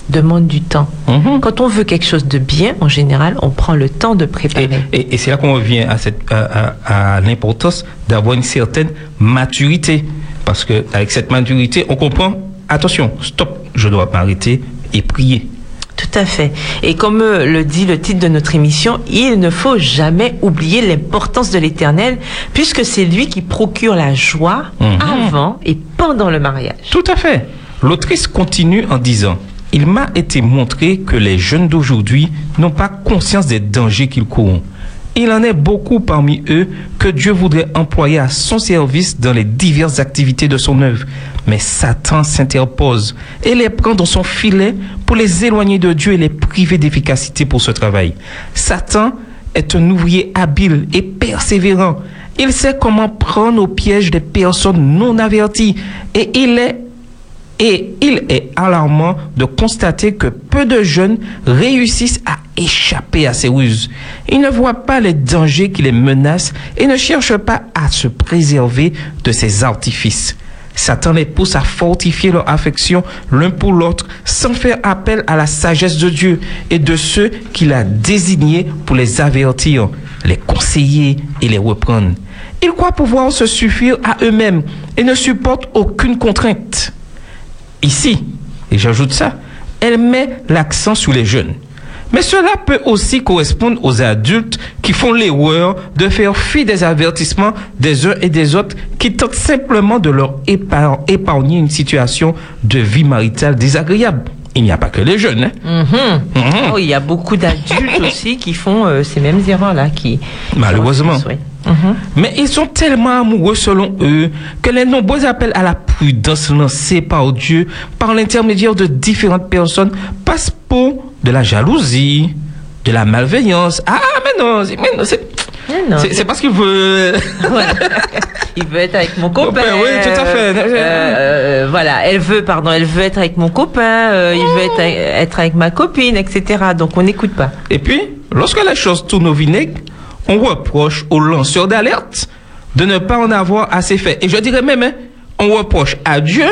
demande du temps. Mhm. Quand on veut quelque chose de bien, en général, on prend le temps de Et, préparer. et- et c'est là qu'on revient à, cette, à, à- à l'importance d'avoir une certaine maturité. Parce que avec cette maturité, on comprend, attention, stop, je dois m'arrêter et prier. Tout à fait. Et comme euh, le dit le titre de notre émission, il ne faut jamais oublier l'importance de l'éternel, puisque c'est lui qui procure la joie Mhm. avant et pendant le mariage. Tout à fait. L'autrice continue en disant Il m'a été montré que les jeunes d'aujourd'hui n'ont pas conscience des dangers qu'ils courent. Il en est beaucoup parmi eux que Dieu voudrait employer à son service dans les diverses activités de son œuvre. Mais Satan s'interpose et les prend dans son filet pour les éloigner de Dieu et les priver d'efficacité pour ce travail. Satan est un ouvrier habile et persévérant. Il sait comment prendre au piège des personnes non averties et il est et il est alarmant de constater que peu de jeunes réussissent à échapper à ces ruses. Ils ne voient pas les dangers qui les menacent et ne cherchent pas à se préserver de ces artifices. Satan les pousse à fortifier leur affection l'un pour l'autre sans faire appel à la sagesse de Dieu et de ceux qu'il a désignés pour les avertir, les conseiller et les reprendre. Ils croient pouvoir se suffire à eux-mêmes et ne supportent aucune contrainte. Ici, et j'ajoute ça, elle met l'accent sur les jeunes. Mais cela peut aussi correspondre aux adultes qui font l'erreur de faire fi des avertissements des uns et des autres qui tentent simplement de leur épar- épargner une situation de vie maritale désagréable. Il n'y a pas que les jeunes. hein. Mhm. Mhm. Oh, il y a beaucoup d'adultes aussi qui font euh, ces mêmes erreurs-là. Qui, Malheureusement. Mhm. Mais ils sont tellement amoureux selon eux que les nombreux appels à la prudence lancés par Dieu par l'intermédiaire de différentes personnes passent pour de la jalousie, de la malveillance. Ah, mais non, c'est- mais non, c'est Mais non, c'est- parce qu'il veut... Il veut être avec mon copain. Oui, tout à fait. Euh, euh, voilà, elle veut, pardon, elle veut être avec mon copain, euh, il veut être, être avec ma copine, etc. Donc on n'écoute pas. Et puis, lorsque la chose tourne au vinaigre, on reproche aux lanceurs d'alerte de ne pas en avoir assez fait. Et je dirais même, hein, on reproche à Dieu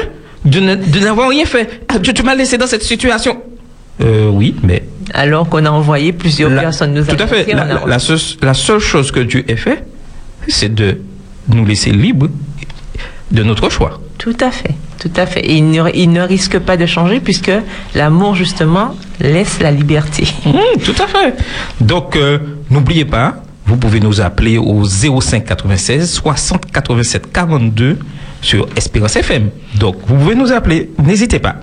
de ne- de n'avoir rien fait. Ah, Dieu, tu m'as laissé dans cette situation. Euh, oui, mais Alors qu'on a envoyé plusieurs La- personnes nous Tout à fait. la seule, la seule chose que Dieu ait fait, c'est de nous laisser libres de notre choix. Tout à fait, tout à fait. Et il ne, il ne risque pas de changer puisque l'amour, justement, laisse la liberté. Mmh, tout à fait. Donc, euh, n'oubliez pas, vous pouvez nous appeler au 05 96 60 87 42 sur Espérance FM. Donc, vous pouvez nous appeler, n'hésitez pas.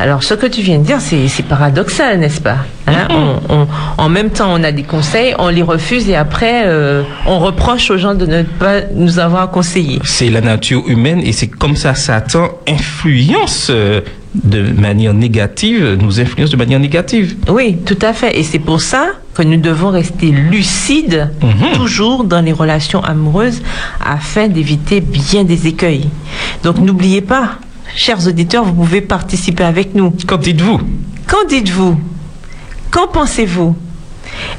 Alors, ce que tu viens de dire, c'est paradoxal, n'est-ce pas Hein, on- on- En même temps, on a des conseils, on les refuse et après, euh, on reproche aux gens de ne pas nous avoir conseillés. C'est la nature humaine et c'est comme ça Satan influence euh, de manière négative, nous influence de manière négative. Oui, tout à fait. Et c'est pour ça que nous devons rester lucides Mhm. toujours dans les relations amoureuses afin d'éviter bien des écueils. Donc n'oubliez pas, chers auditeurs, vous pouvez participer avec nous. Qu'en dites-vous? Qu'en dites-vous? Qu'en pensez-vous?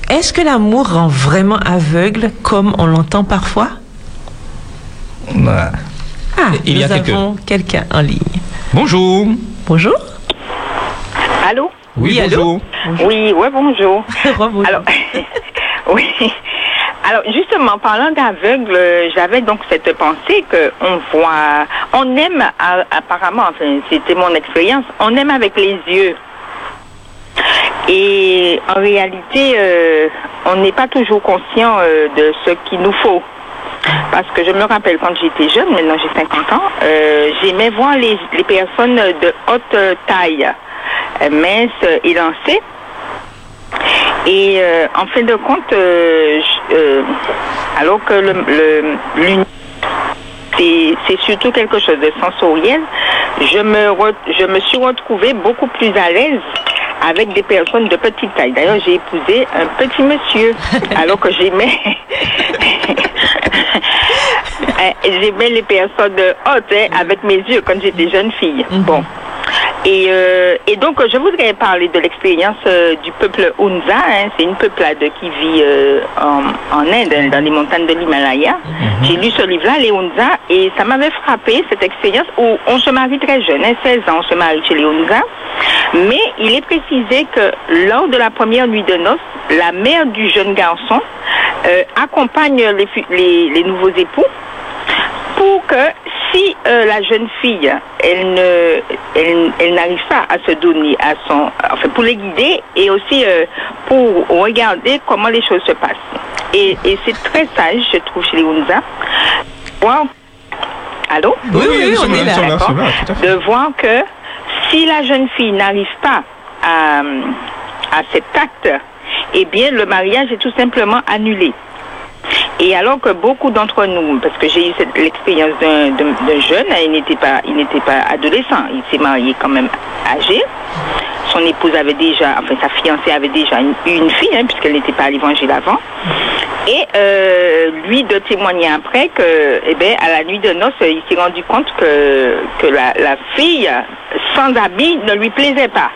Est-ce que l'amour rend vraiment aveugle comme on l'entend parfois? Ah, Il y a nous quelqu'un. avons quelqu'un en ligne. Bonjour. Bonjour. Allô? Oui, Oui, allô bonjour. Oui, ouais, bonjour. Alors, oui. Alors, justement, parlant d'aveugle, j'avais donc cette pensée que on voit, on aime, apparemment, enfin, c'était mon expérience, on aime avec les yeux. Et en réalité, euh, on n'est pas toujours conscient euh, de ce qu'il nous faut. Parce que je me rappelle quand j'étais jeune, maintenant j'ai 50 ans, euh, j'aimais voir les, les personnes de haute taille, euh, minces, élancées. Et euh, en fin de compte, euh, euh, alors que le, le- c'est, surtout quelque chose de sensoriel, je me, je me suis retrouvée beaucoup plus à l'aise avec des personnes de petite taille. D'ailleurs, j'ai épousé un petit monsieur, alors que j'aimais, j'aimais les personnes hautes hein, avec mes yeux quand j'étais jeune fille. Bon. Et, euh, et donc, je voudrais parler de l'expérience euh, du peuple Hunza. hein. C'est une peuplade qui vit euh, en, en Inde, hein, dans les montagnes de l'Himalaya. J'ai lu ce livre-là, les Hunza, et ça m'avait frappé, cette expérience où on se marie très jeune, hein, 16 ans, on se marie chez les Hunza. Mais il est précisé que lors de la première nuit de noces, la mère du jeune garçon euh, accompagne les, les, les nouveaux époux pour que si euh, la jeune fille, elle ne, elle, elle n'arrive pas à se donner à son, enfin pour les guider et aussi euh, pour regarder comment les choses se passent. Et, et c'est très sage, je trouve, chez les Hunza. Voir- Allô? Oui, oui, oui, sont on est là, de voir que si la jeune fille n'arrive pas à, cet acte, eh bien, le mariage est tout simplement annulé. Et alors que beaucoup d'entre nous, parce que j'ai eu l'expérience d'un jeune, il n'était pas, pas adolescent, il s'est marié quand même âgé. Son épouse avait déjà, enfin sa fiancée avait déjà une, une fille, hein, puisqu'elle n'était pas à l'évangile avant. Et euh, lui de témoigner après que, eh ben, à la nuit de noces, il s'est rendu compte que, que la, la fille sans habit ne lui plaisait pas.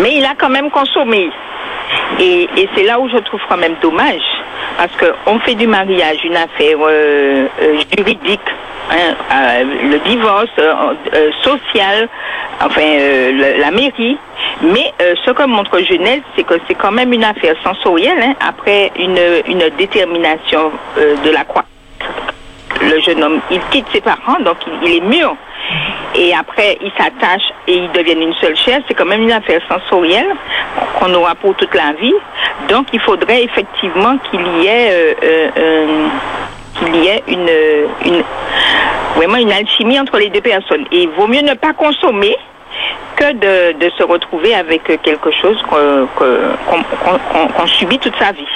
Mais il a quand même consommé. Et, c'est là où je trouve quand même dommage, parce qu'on fait du mariage une affaire euh, euh, juridique, hein, euh, le divorce social, enfin la mairie. Mais ce que montre Genèse, c'est que c'est quand même une affaire sensorielle, hein, après une, une détermination de la croix. Le jeune homme, il quitte ses parents, donc il, est mûr. Et après, il s'attache et ils deviennent une seule chair. C'est quand même une affaire sensorielle qu'on aura pour toute la vie. Donc, il faudrait effectivement qu'il y ait, euh, euh, qu'il y ait une, vraiment une alchimie entre les deux personnes. Et il vaut mieux ne pas consommer que de, se retrouver avec quelque chose qu'on subit toute sa vie.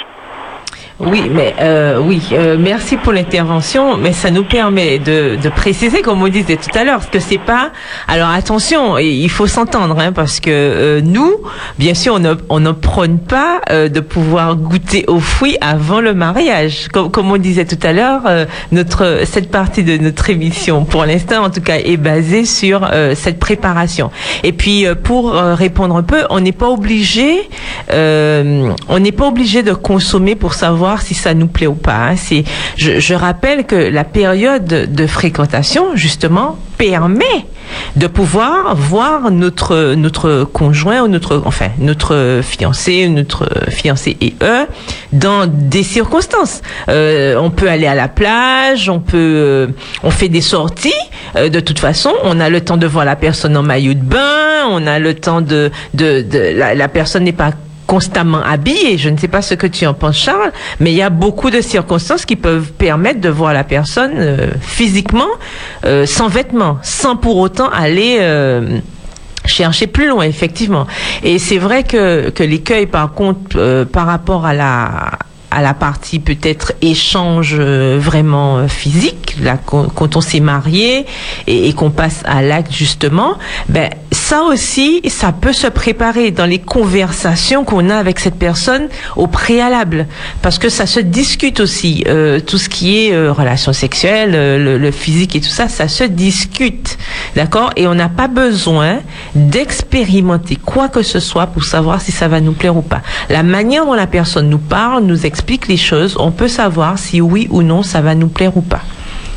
Oui, mais euh, oui, euh, merci pour l'intervention, mais ça nous permet de, de préciser, comme on disait tout à l'heure, que c'est pas. Alors attention, il faut s'entendre, hein, parce que euh, nous, bien sûr, on ne, on ne prône pas euh, de pouvoir goûter aux fruits avant le mariage, comme, comme on disait tout à l'heure. euh, notre cette partie de notre émission, pour l'instant, en tout cas, est basée sur euh, cette préparation. Et puis, pour répondre un peu, on n'est pas obligé, on n'est pas obligé de consommer pour savoir si ça nous plaît ou pas. hein. Je, rappelle que la période de fréquentation, justement, permet de pouvoir voir notre notre conjoint ou notre enfin notre fiancé notre fiancé et eux dans des circonstances. Euh, on peut aller à la plage, on peut euh, on fait des sorties. Euh, de toute façon, on a le temps de voir la personne en maillot de bain, on a le temps de de, de la personne n'est pas constamment habillée. Je ne sais pas ce que tu en penses, Charles, mais il y a beaucoup de circonstances qui peuvent permettre de voir la personne euh, physiquement euh, sans vêtements, sans pour autant aller euh, chercher plus loin, effectivement. Et c'est vrai que, que l'écueil, par contre, euh, par rapport à la à la partie peut-être échange euh, vraiment euh, physique, là, quand, on s'est marié et, et qu'on passe à l'acte justement, ben ça aussi, ça peut se préparer dans les conversations qu'on a avec cette personne au préalable, parce que ça se discute aussi. Euh, tout ce qui est euh, relations sexuelles, euh, le, le physique et tout ça, ça se discute, d'accord? Et on n'a pas besoin d'expérimenter quoi que ce soit pour savoir si ça va nous plaire ou pas. La manière dont la personne nous parle, nous explique les choses, on peut savoir si oui ou non ça va nous plaire ou pas.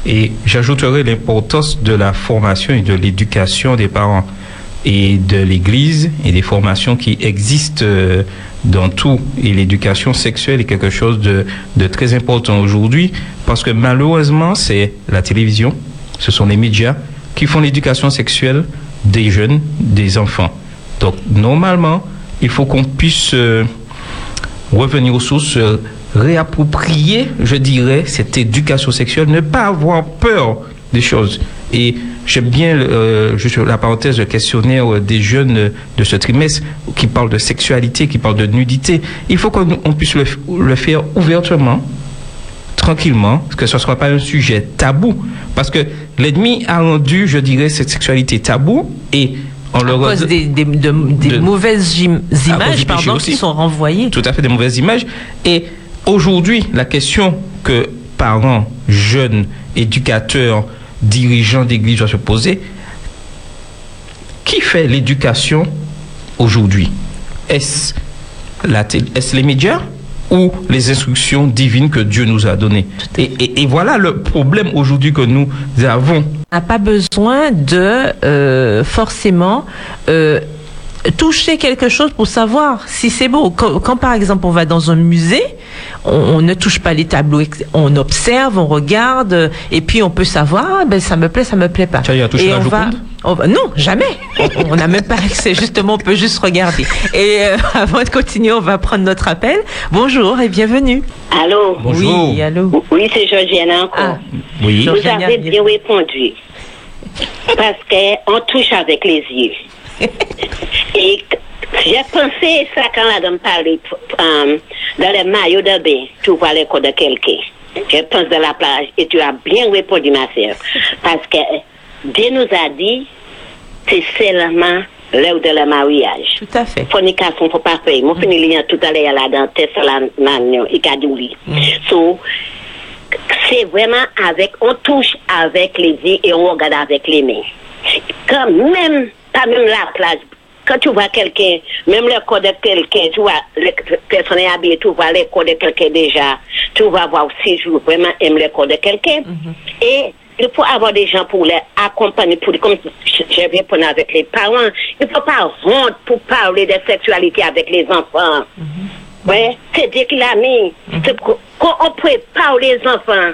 Et j'ajouterai l'importance de la formation et de l'éducation des parents et de l'Église et des formations qui existent euh, dans tout. Et l'éducation sexuelle est quelque chose de, de très important aujourd'hui parce que malheureusement, c'est la télévision, ce sont les médias qui font l'éducation sexuelle des jeunes, des enfants. Donc normalement, il faut qu'on puisse euh, revenir aux sources, réapproprier, je dirais, cette éducation sexuelle, ne pas avoir peur des choses. Et j'aime bien, euh, la parenthèse, le questionnaire euh, des jeunes euh, de ce trimestre qui parle de sexualité, qui parle de nudité. Il faut qu'on on puisse le, le faire ouvertement, tranquillement, que ce ne soit pas un sujet tabou. Parce que l'ennemi a rendu, je dirais, cette sexualité tabou et on À le cause des, des, de- des de- mauvaises images pardon, qui sont renvoyées. tout à fait des mauvaises images. Et aujourd'hui, la question que parents, jeunes, éducateurs, dirigeants d'église doivent se poser, qui fait l'éducation aujourd'hui? Est-ce est-ce les médias ou les instructions divines que Dieu nous a données? Et, et- et voilà le problème aujourd'hui que nous avons. N'a pas besoin de euh, forcément euh, toucher quelque chose pour savoir si c'est beau. Quand, par exemple on va dans un musée, on, on ne touche pas les tableaux, on observe, on regarde, et puis on peut savoir, ah, ben ça me plaît, ça me plaît pas. Tu as eu à toucher et la on va, Joconde on va- non, jamais. On- n'a même pas accès. Justement, on peut juste regarder. Et euh, avant de continuer, on va prendre notre appel. Bonjour et bienvenue. Allô? Bonjour. Oui, allô. Oui, c'est encore. Ah, Oui. Vous Georgiana, avez bien- bien répondu. Parce qu'on touche avec les yeux. Et j'ai pensé ça quand la dame parlait euh, dans le maillot de bain, tu vois les corps de quelqu'un. Je pense de la plage et tu as bien répondu, ma sœur. Parce que Dieu nous a dit, c'est seulement l'heure de le mariage. Tout à fait. fornication faut pas faire. Moi, fini tout à l'heure là dans Thessaloniciens et Kadouli. So, c'est vraiment avec, on touche avec les yeux et on regarde avec les mains. Quand même, pas même la plage, quand tu vois quelqu'un, même le corps de quelqu'un, tu vois, les personnes habillées, tu vois le corps de quelqu'un déjà, tu vas voir si je vraiment aime le corps de quelqu'un. Et il faut avoir des gens pour les accompagner, pour, comme je je vais prendre avec les parents. Il ne faut pas honte pour parler de sexualité avec les enfants. Ouais, c'est Dieu qui l'a mis. C'est pour- Quand on prépare les enfants,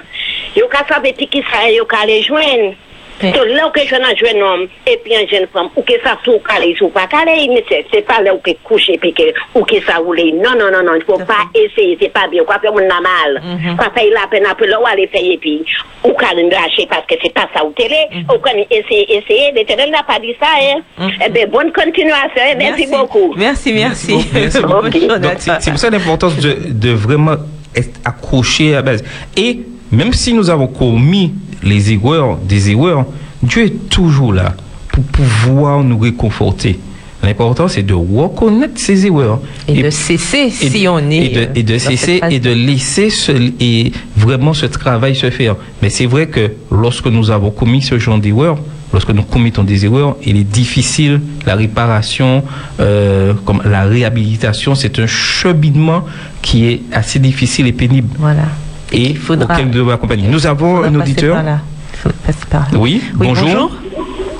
Yo ka sape pi ki sa yo ka le jwen. Ouais. So là où que je n'ai jeune homme et puis un jeune femme, ou que ça soit calé, ou pas calé, mais c'est, c'est pas là où que coucher, puis que, ou que ça roule. Non, non, non, non, il faut pas essayer, c'est pas bien. Quoi faire, on a mal. Quoi faire la peine après, là, ou aller payer, puis, ou calé lâcher parce que c'est pas ça ou télé, ou qu'on essayer, essayer, l'éternel n'a pas dit ça, hein. Eh bien, bonne continuation, hein. merci, beaucoup. Merci, merci. Merci beaucoup. Donc, c'est pour ça l'importance de, de vraiment être accroché à la base. Et même si nous avons commis les erreurs, des erreurs, Dieu est toujours là pour pouvoir nous réconforter. L'important, c'est de reconnaître ses erreurs. Et de cesser si on est, Et de, et de cesser et de laisser ce, et vraiment ce travail se faire. Mais c'est vrai que lorsque nous avons commis ce genre d'erreurs, lorsque nous commettons des erreurs, il est difficile, la réparation, euh, comme la réhabilitation, c'est un cheminement qui est assez difficile et pénible. Voilà. Et faudra- auquel nous devons accompagner. Nous avons un auditeur. par là. Il faut passer par là. Oui, bonjour.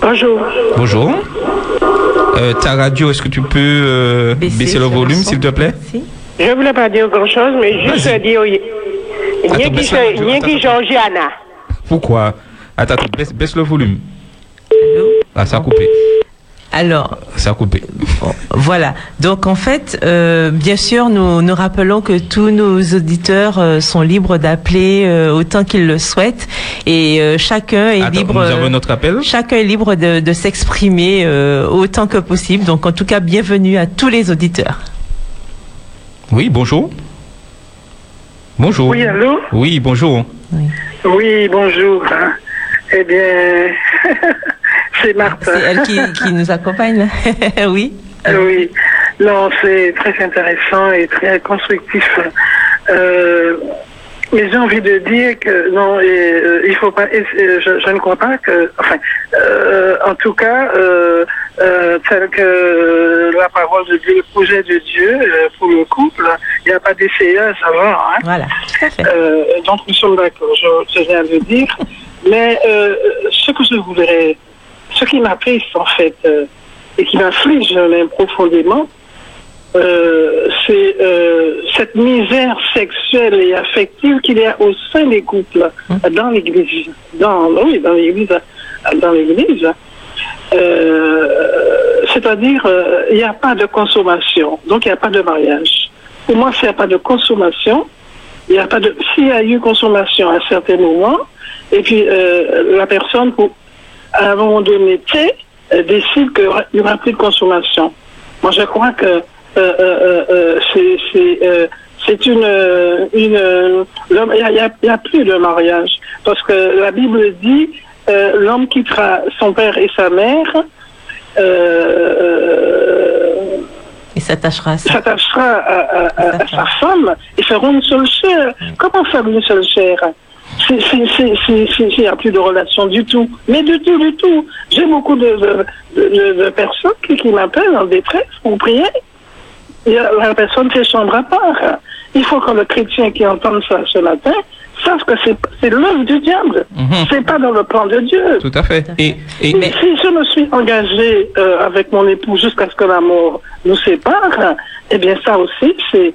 Bonjour. Bonjour. Euh, ta radio, est-ce que tu peux euh, baisser, le volume, s'il te plaît Je voulais pas dire grand chose, mais juste dire Nieki Georgiana. Pourquoi? Attends, attends, baisse, baisse le volume. Ah, ça a coupé. Alors, Ça a coupé. Voilà. Donc en fait, euh, bien sûr, nous nous rappelons que tous nos auditeurs euh, sont libres d'appeler euh, autant qu'ils le souhaitent et euh, chacun est Attends, libre. nous avons notre appel Chacun est libre de, de s'exprimer euh, autant que possible. Donc en tout cas, bienvenue à tous les auditeurs. Oui, bonjour. Bonjour. Oui, allô? Oui, bonjour. Oui, bonjour. hein. Eh bien, c'est Martha. C'est elle qui, qui nous accompagne. oui. Euh, Oui, non, c'est très intéressant et très constructif. Euh, mais j'ai envie de dire que non, et, euh, il faut pas. et, je, je ne crois pas que, enfin, euh, en tout cas, tel que la parole de Dieu, le projet de Dieu pour le couple, il n'y a pas d'essayage avant. Hein. Voilà. Euh, donc nous sommes d'accord, je, je viens de le dire. Mais ce que je voudrais, ce qui m'attriste en fait, euh, et qui m'afflige même profondément, euh, c'est euh, cette misère sexuelle et affective qu'il y a au sein des couples, dans l'Église, dans oui, dans l'Église, dans l'Église. C'est-à-dire, il n'y a pas de consommation, donc il n'y a pas de mariage. Pour moi, s'il n'y a pas de consommation, il n'y a pas de. S'il y a eu consommation à un certain moment, et puis euh, la personne, pour, à un moment donné, décide qu'il n'y aura plus de consommation. Moi, je crois que euh, euh, euh, c'est c'est, c'est une il n'y a, plus de mariage parce que la Bible dit l'homme quittera son père et sa mère. Il s'attachera à ça. s'attachera à, à- à- à sa femme et feront une seule chair. Comment faire une seule chair? C'est- c'est- c'est- c'est- c'est- Il n'y a plus de relation du tout. Mais du tout, du tout. J'ai beaucoup de, de, de- de personnes qui, qui m'appellent en détresse pour prier. Il y a la personne fait chambre à part. Il faut que le chrétien qui entende ça ce matin sache que c'est c'est l'œuvre du diable. C'est pas dans le plan de Dieu. Tout à fait. Et, et, Mais si je me suis engagée euh, avec mon époux jusqu'à ce que la mort nous sépare, eh bien ça aussi, c'est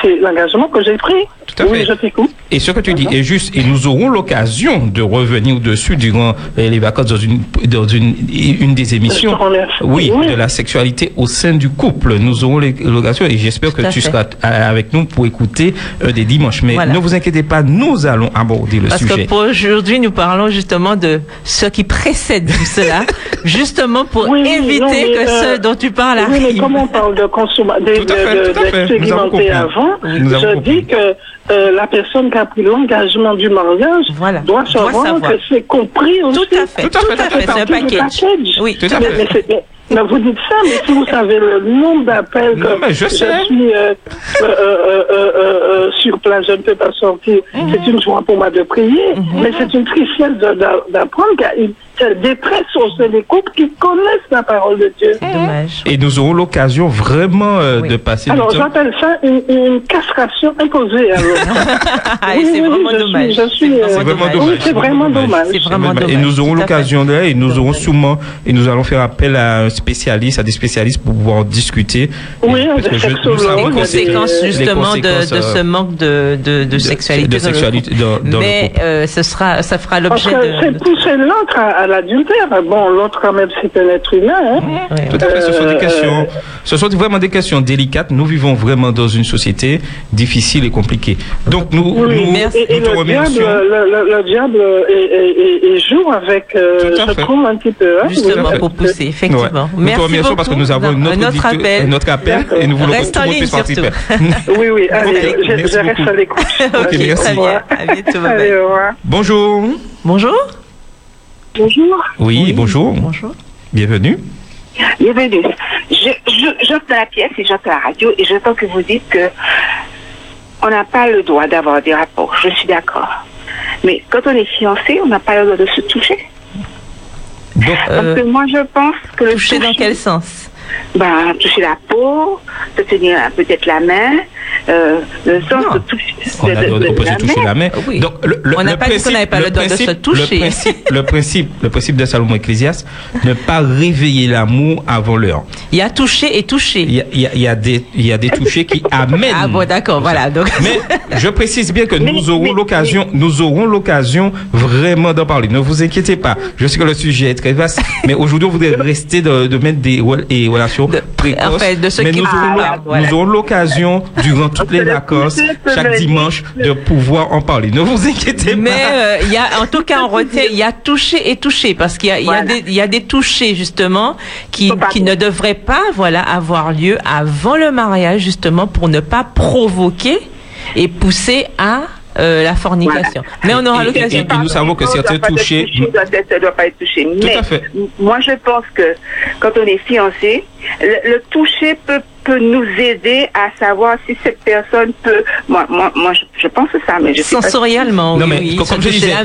c'est- l'engagement que j'ai pris. Tout à oui, fait. je t'écoute. Et ce que tu dis est juste, et nous aurons l'occasion de revenir dessus durant euh, les vacances dans une, dans une, une des émissions. Oui, Oui. de la sexualité au sein du couple. Nous aurons les- l'occasion et j'espère que tu fait. seras euh, avec nous pour écouter euh, des dimanches. Mais Voilà. ne vous inquiétez pas, nous allons aborder le Parce sujet. que pour aujourd'hui, nous parlons justement de ce qui précède cela, justement pour Oui, éviter non, que euh, ce dont tu parles Oui, mais arrive. comme on parle de consommation, Tout à avant, je compris. dis que euh, la personne qui a pris l'engagement du mariage doit savoir savoir. que c'est compris aussi. Tout à fait, tout à fait, c'est un package. Oui, tout à mais, fait. mais vous dites ça, mais si vous savez le nombre d'appels que je suis euh, euh, euh, euh, euh, sur place, je ne peux pas sortir. Mhm. C'est une joie pour moi de prier, mais c'est une tristesse d'apprendre qu'il détresse sont ceux des couples qui connaissent la parole de Dieu. Dommage. Et nous aurons l'occasion vraiment euh, de passer Alors j'appelle ça une, une castration imposée. Alors. Ah, et c'est vraiment je dommage. Suis, je suis, C'est euh, C'est vraiment dommage. c'est vraiment. C'est Et nous aurons l'occasion de et nous aurons sûrement et nous allons faire appel à un spécialiste, à des spécialistes pour pouvoir discuter. Oui, parce que je- Les c'est- conséquences justement de, ce euh, manque de, de, de sexualité. dans dans- dans Mais euh, ce sera, ça fera Parce l'objet que c'est de. de- pousser l'autre à, à l'adultère. Bon, l'autre quand même c'est un être humain. Hein. Ouais, Tout à fait, ce sont des Euh, questions, ce sont vraiment des questions délicates. Nous vivons vraiment dans une société difficile et compliquée. Donc nous, Oui, nous, merci. et, et nous te le, diable, remercions. le, le- le diable est, est- est- est joue avec, euh, Tout à je fait. trouve, un petit peu. Hein, Justement, pour pousser, effectivement. Ouais. Nous te Merci remercions beaucoup. parce que nous avons Non, notre, auditeur- appel. un autre appel et nous voulons Reste que tout le monde puisse participer. Oui, oui, allez, Ok, je, merci je reste à l'écoute. ok, merci. très bien. À bientôt. bye bye. Allez, au revoir. Bonjour. Bonjour. Bonjour. Oui, bonjour. Bonjour. Bienvenue. Bienvenue. Je, je, j'entre dans la pièce et j'entends la radio et j'entends que vous dites que on n'a pas le droit d'avoir des rapports. Je suis d'accord. Mais quand on est fiancé, on n'a pas le droit de se toucher. Donc, Euh, Parce que moi, je pense que le toucher dans quel sens? Ben, toucher la peau, se tenir peut-être la main, euh, le sens Non. de toucher. on, a, de- de- on peut de se toucher la main. Oui. Donc, le, le- On n'a pas dit qu'on principe- n'avait pas le droit de se principe- toucher. Le principe, le principe, le principe de Salomon Ecclésiaste, ne pas réveiller l'amour avant l'heure. Il y a touché et touché. Il y a, il y a- il y a des, il y a des touchés qui amènent. Ah bon, d'accord, voilà. Donc, Mais je précise bien que Mais- nous aurons l'occasion, nous aurons l'occasion vraiment d'en parler. Ne vous inquiétez pas. Je sais que le sujet est très vaste, mais aujourd'hui, on voudrait rester de, de mettre des et relations De- précoces. en fait, de ce mais qui nous aurons, parle, l'oc- voilà. nous aurons l'occasion, durant toutes les le vacances, chaque me dimanche, de pouvoir en parler. Ne vous inquiétez mais pas. euh, il y a, en tout cas, on retient, il y a touché et touché parce qu'il y y Voilà. des, il y a des touchés justement qui, qui ne devraient pas, voilà, avoir lieu avant le mariage justement pour ne pas provoquer et pousser à euh, la fornication. Mais on aura l'occasion. et- et nous savons que certains touchés- ça doit pas être touché. Tout Mais à fait. moi, je pense que quand on est fiancé, le, le toucher peut, peut nous aider à savoir si cette personne peut. Moi, moi, moi je, je pense ça, mais je sais pas. Sensoriellement, Non, mais oui, comme je disais, la cha-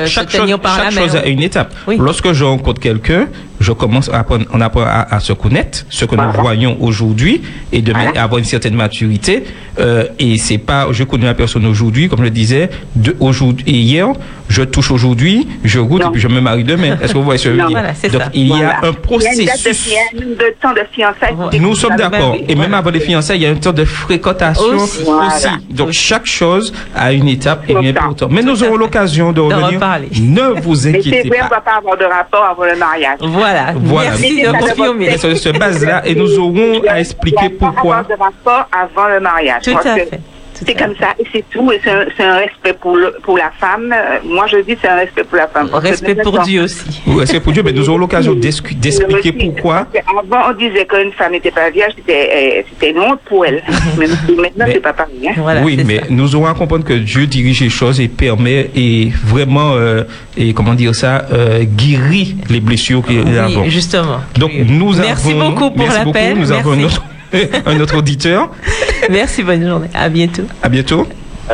euh, chaque, tenir chose, par chaque la main. chose a une étape. Oui. Lorsque je rencontre quelqu'un, je commence à apprendre, on apprend à, à se connaître, ce que nous voyons aujourd'hui, et de Voilà. avoir une certaine maturité. Euh, et c'est pas, je connais la personne aujourd'hui, comme je le disais, de aujourd'hui et hier, je touche aujourd'hui, je goûte Non. et puis je me marie demain. Est-ce que vous voyez ce que je veux dire? voilà, c'est Donc ça. il y a un Il y a une date de, processus. il y a un nombre de temps de fiançailles. Nous sommes d'accord. Et même avant les fiançailles, il y a un temps de fréquentation Aussi. aussi. Voilà. Donc chaque chose a une étape et une fait. importance. Mais nous aurons l'occasion de revenir. reparler. Ne vous inquiétez vrai, on ne pas. doit pas avoir de rapport avant le mariage. Voilà. Voilà. Merci de confirmer. Et sur ce base-là, et nous aurons à expliquer doit pas pourquoi. avoir de rapport avant le mariage. Tout à fait. C'est comme ça et c'est tout. Et c'est un, respect pour, le, pour la femme. Euh, Moi, je dis c'est un respect pour la femme. Respect pour Dieu aussi. Oui, c'est pour Dieu, mais nous aurons l'occasion d'expliquer pourquoi. Avant, on disait qu'une femme n'était pas vierge, c'était euh, c'était une honte pour elle. Mais maintenant, c'est pas pareil. Hein. Voilà, oui, mais ça. nous aurons à comprendre que Dieu dirige les choses et permet et vraiment euh, et comment dire ça euh, guérit les blessures qu'il y a avant. Justement. Donc nous Merci avons beaucoup pour merci l'appel. beaucoup. Nous avons Merci. autre, un autre auditeur. Merci, bonne journée. À bientôt. À bientôt.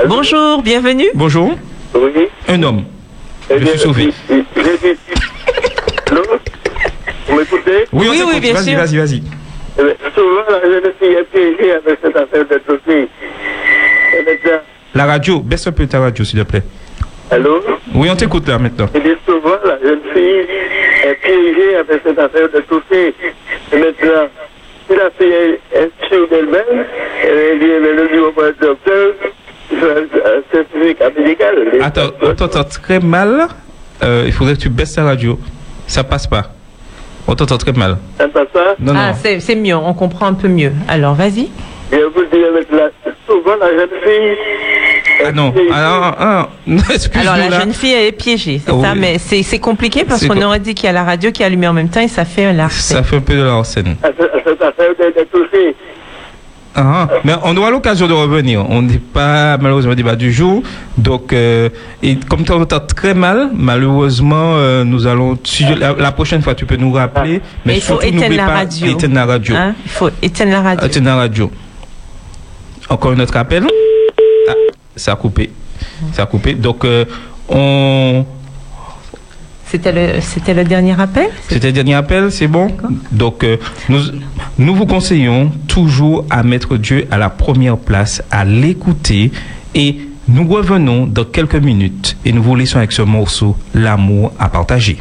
Bonjour, bienvenue. Bonjour. Oui. Un homme. Eh Je bien, suis sauvé. j'ai dit- Allô Vous m'écoutez Oui, on Oui, oui, bien Vas-y, sûr. vas-y, vas-y. Eh la jeune fille est piégée avec cette affaire de maintenant, La radio, baisse un peu ta radio, s'il te plaît. allô Oui, on t'écoute là maintenant. Il dit souvent, la jeune fille est piégée avec cette affaire de toucher. Et maintenant, la fille est, est sûre d'elle-même, elle dit, mais le jour au docteur, un certificat médical. Attends, on t'entend très mal. Euh, il faudrait que tu baisses ta radio. Ça passe pas. On t'entend très mal. C'est pas? Ça Non, Ah, non. c'est c'est mieux, on comprend un peu mieux. Alors, vas-y. Je vous dis avec la, souvent la jeune fille. Ah non. Ah, ah, ah. Non, excuse-nous Alors, la là. jeune fille, elle est piégée, c'est Ah ça, oui. mais c'est c'est compliqué parce C'est qu'on aurait dit qu'il y a la radio qui est allumée en même temps et ça fait un larcin. Ça fait un peu de la scène. à ce- à cette affaire de, de toucher. Ah, mais on aura l'occasion de revenir. On n'est pas malheureusement débat du jour. Donc, euh, et comme tu entends très mal, malheureusement, euh, nous allons. je- la, la prochaine fois, tu peux nous rappeler. Mais il faut surtout, éteindre la pas radio. Éteindre la radio. Hein Il faut éteindre la radio. Éteindre la radio. Encore un autre appel. Ah, ça a coupé. Donc, euh, on. C'était le, dernier appel? C'était le dernier appel, c'est bon? Donc, euh, nous vous conseillons toujours à mettre Dieu à la première place, à l'écouter. Et nous revenons dans quelques minutes et nous vous laissons avec ce morceau, L'amour à partager.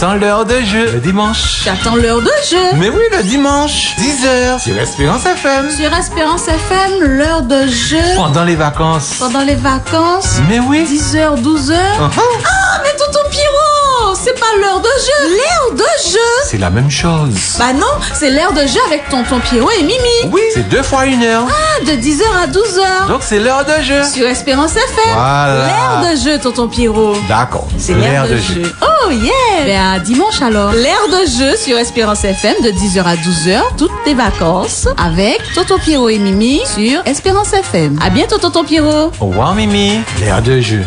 J'attends l'heure de jeu, le dimanche. J'attends l'heure de jeu. Mais oui, le dimanche, 10h, sur Espérance FM. Sur Espérance FM, l'heure de jeu. Pendant les vacances. Pendant les vacances. Mais oui. 10h, 12h. Uh-huh. Ah, mais tonton Pierrot, c'est pas l'heure de jeu. L'heure de jeu. C'est la même chose. Bah non, c'est l'heure de jeu avec tonton Pierrot et Mimi. Oui, c'est deux fois une heure. Ah, de 10h à 12h. Donc c'est l'heure de jeu. Sur Espérance FM. Voilà. L'heure de jeu, tonton Pierrot. D'accord. C'est l'heure de, jeu. Oh yeah Ben à dimanche alors. L'heure de jeu sur Espérance FM de 10h à 12h, toutes tes vacances, avec Tonton Pierrot et Mimi sur Espérance FM. À bientôt Tonton Pierrot. Au revoir Mimi. L'heure de jeu.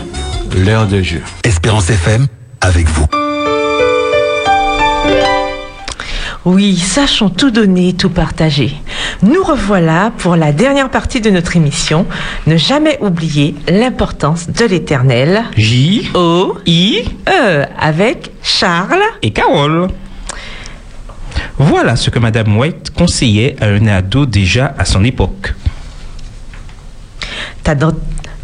L'heure de jeu. Espérance FM avec vous. Oui, sachons tout donner, tout partager. Nous revoilà pour la dernière partie de notre émission. Ne jamais oublier l'importance de l'éternel. J, O, I, E, avec Charles. et Carole. Voilà ce que Madame White conseillait à un ado déjà à son époque. Ta, dan-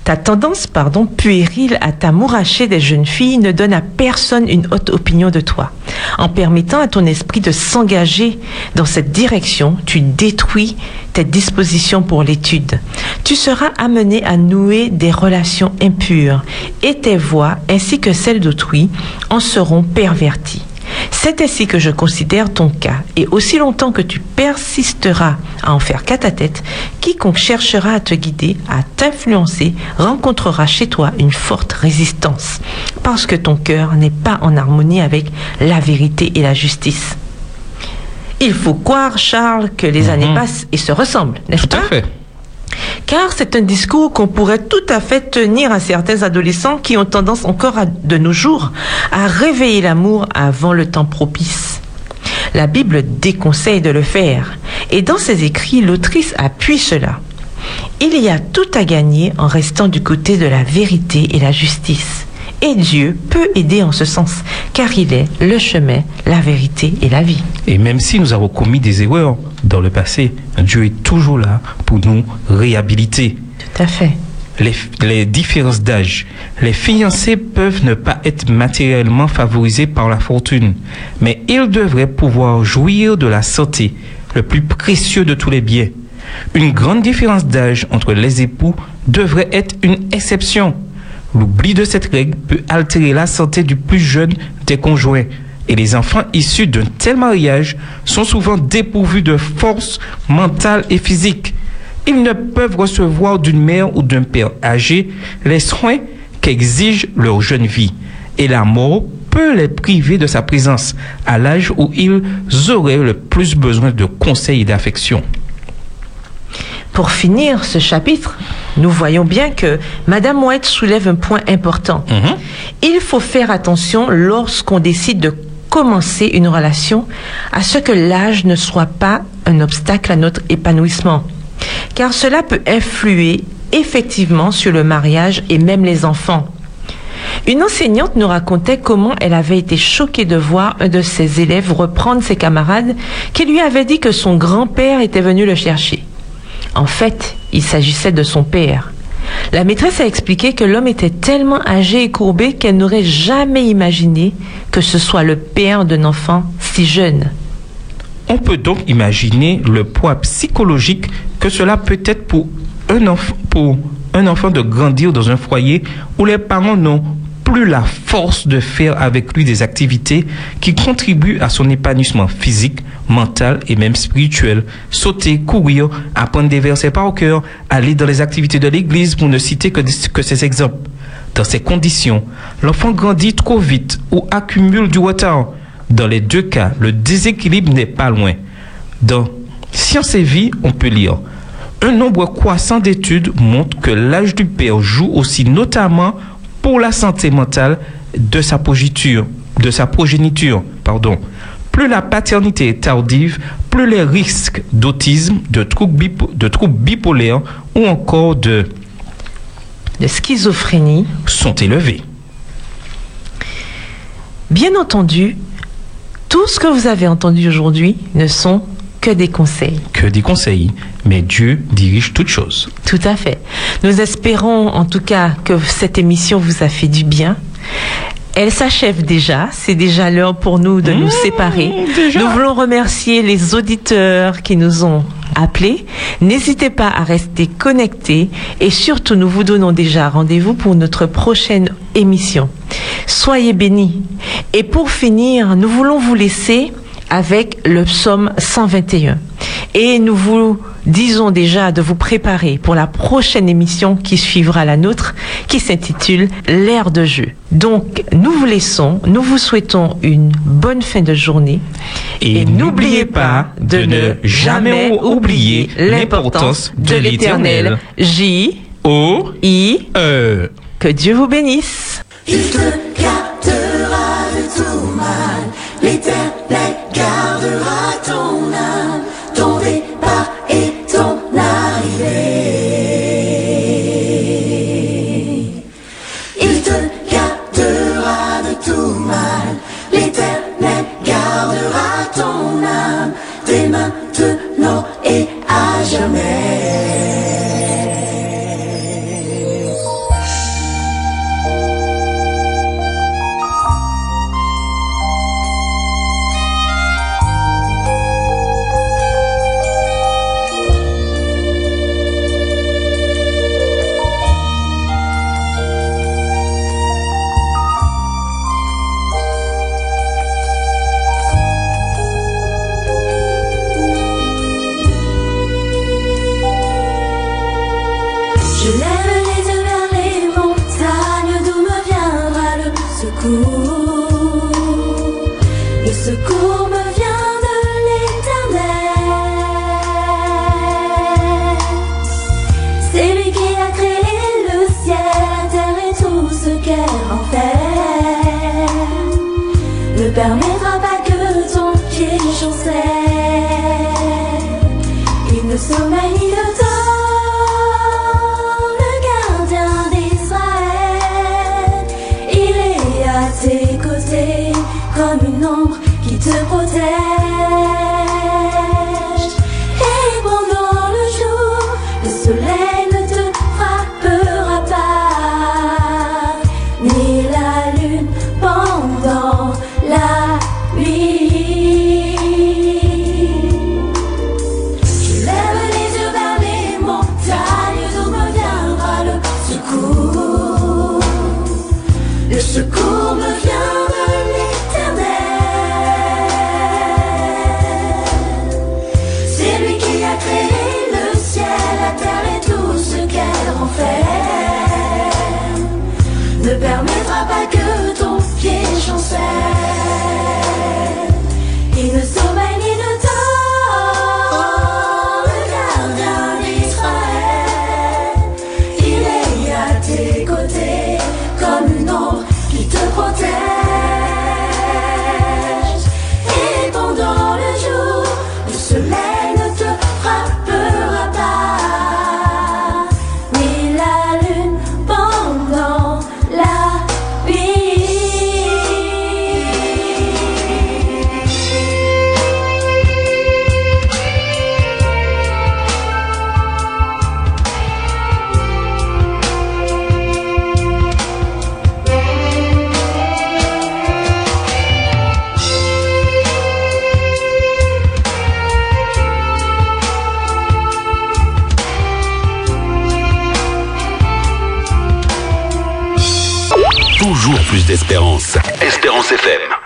ta tendance pardon, puérile à t'amouracher des jeunes filles ne donne à personne une haute opinion de toi. En permettant à ton esprit de s'engager dans cette direction, tu détruis tes dispositions pour l'étude. Tu seras amené à nouer des relations impures et tes voix ainsi que celles d'autrui en seront perverties. C'est ainsi que je considère ton cas, et aussi longtemps que tu persisteras à en faire qu'à ta tête, quiconque cherchera à te guider, à t'influencer, rencontrera chez toi une forte résistance, parce que ton cœur n'est pas en harmonie avec la vérité et la justice. Il faut croire, Charles, que les années passent et se ressemblent, n'est-ce pas? fait. Car c'est un discours qu'on pourrait tout à fait tenir à certains adolescents qui ont tendance encore de nos jours à réveiller l'amour avant le temps propice. La Bible déconseille de le faire, et dans ses écrits, l'autrice appuie cela. Il y a tout à gagner en restant du côté de la vérité et la justice. Et Dieu peut aider en ce sens, car il est le chemin, la vérité et la vie. Et même si nous avons commis des erreurs dans le passé, Dieu est toujours là pour nous réhabiliter. Tout à fait. Les, les différences d'âge. Les fiancés peuvent ne pas être matériellement favorisés par la fortune, mais ils devraient pouvoir jouir de la santé, le plus précieux de tous les biens. Une grande différence d'âge entre les époux devrait être une exception. L'oubli de cette règle peut altérer la santé du plus jeune des conjoints. Et les enfants issus d'un tel mariage sont souvent dépourvus de force mentale et physique. Ils ne peuvent recevoir d'une mère ou d'un père âgé les soins qu'exige leur jeune vie. Et la mort peut les priver de sa présence à l'âge où ils auraient le plus besoin de conseils et d'affection. Pour finir ce chapitre, nous voyons bien que Madame White soulève un point important. Il faut faire attention lorsqu'on décide de commencer une relation à ce que l'âge ne soit pas un obstacle à notre épanouissement. Car cela peut influer effectivement sur le mariage et même les enfants. Une enseignante nous racontait comment elle avait été choquée de voir un de ses élèves reprendre ses camarades qui lui avaient dit que son grand-père était venu le chercher. En fait, il s'agissait de son père. La maîtresse a expliqué que l'homme était tellement âgé et courbé qu'elle n'aurait jamais imaginé que ce soit le père d'un enfant si jeune. On peut donc imaginer le poids psychologique que cela peut être pour un, enfant de grandir dans un foyer où les parents n'ont plus la force de faire avec lui des activités qui contribuent à son épanouissement physique, mental et même spirituel. Sauter, courir, apprendre des versets par cœur, aller dans les activités de l'église pour ne citer que, que ces exemples. Dans ces conditions, l'enfant grandit trop vite ou accumule du retard. Dans les deux cas, le déséquilibre n'est pas loin. Dans Science et vie, on peut lire un nombre croissant d'études montrent que l'âge du père joue aussi notamment pour la santé mentale de sa progéniture. De sa progéniture pardon. Plus la paternité est tardive, plus les risques d'autisme, de troubles, bipo- de troubles bipolaires ou encore de, de schizophrénie sont élevés. Bien entendu, tout ce que vous avez entendu aujourd'hui ne sont que des conseils. Que des conseils. Mais Dieu dirige toutes choses. Tout à fait. Nous espérons en tout cas que cette émission vous a fait du bien. Elle s'achève déjà. C'est déjà l'heure pour nous de nous séparer. Nous voulons remercier les auditeurs qui nous ont appelés. N'hésitez pas à rester connectés et surtout nous vous donnons déjà rendez-vous pour notre prochaine émission. Soyez bénis. Et pour finir, nous voulons vous laisser avec le psaume 121. Et nous vous disons déjà de vous préparer pour la prochaine émission qui suivra la nôtre, qui s'intitule L'ère de jeu. Donc, nous vous laissons, nous vous souhaitons une bonne fin de journée. Et, n'oubliez pas de ne jamais oublier l'importance de l'éternel. J. O. I. E. Que Dieu vous bénisse. Il te gardera de tout mal. L'éternel gardera d'espérance. Espérance FM.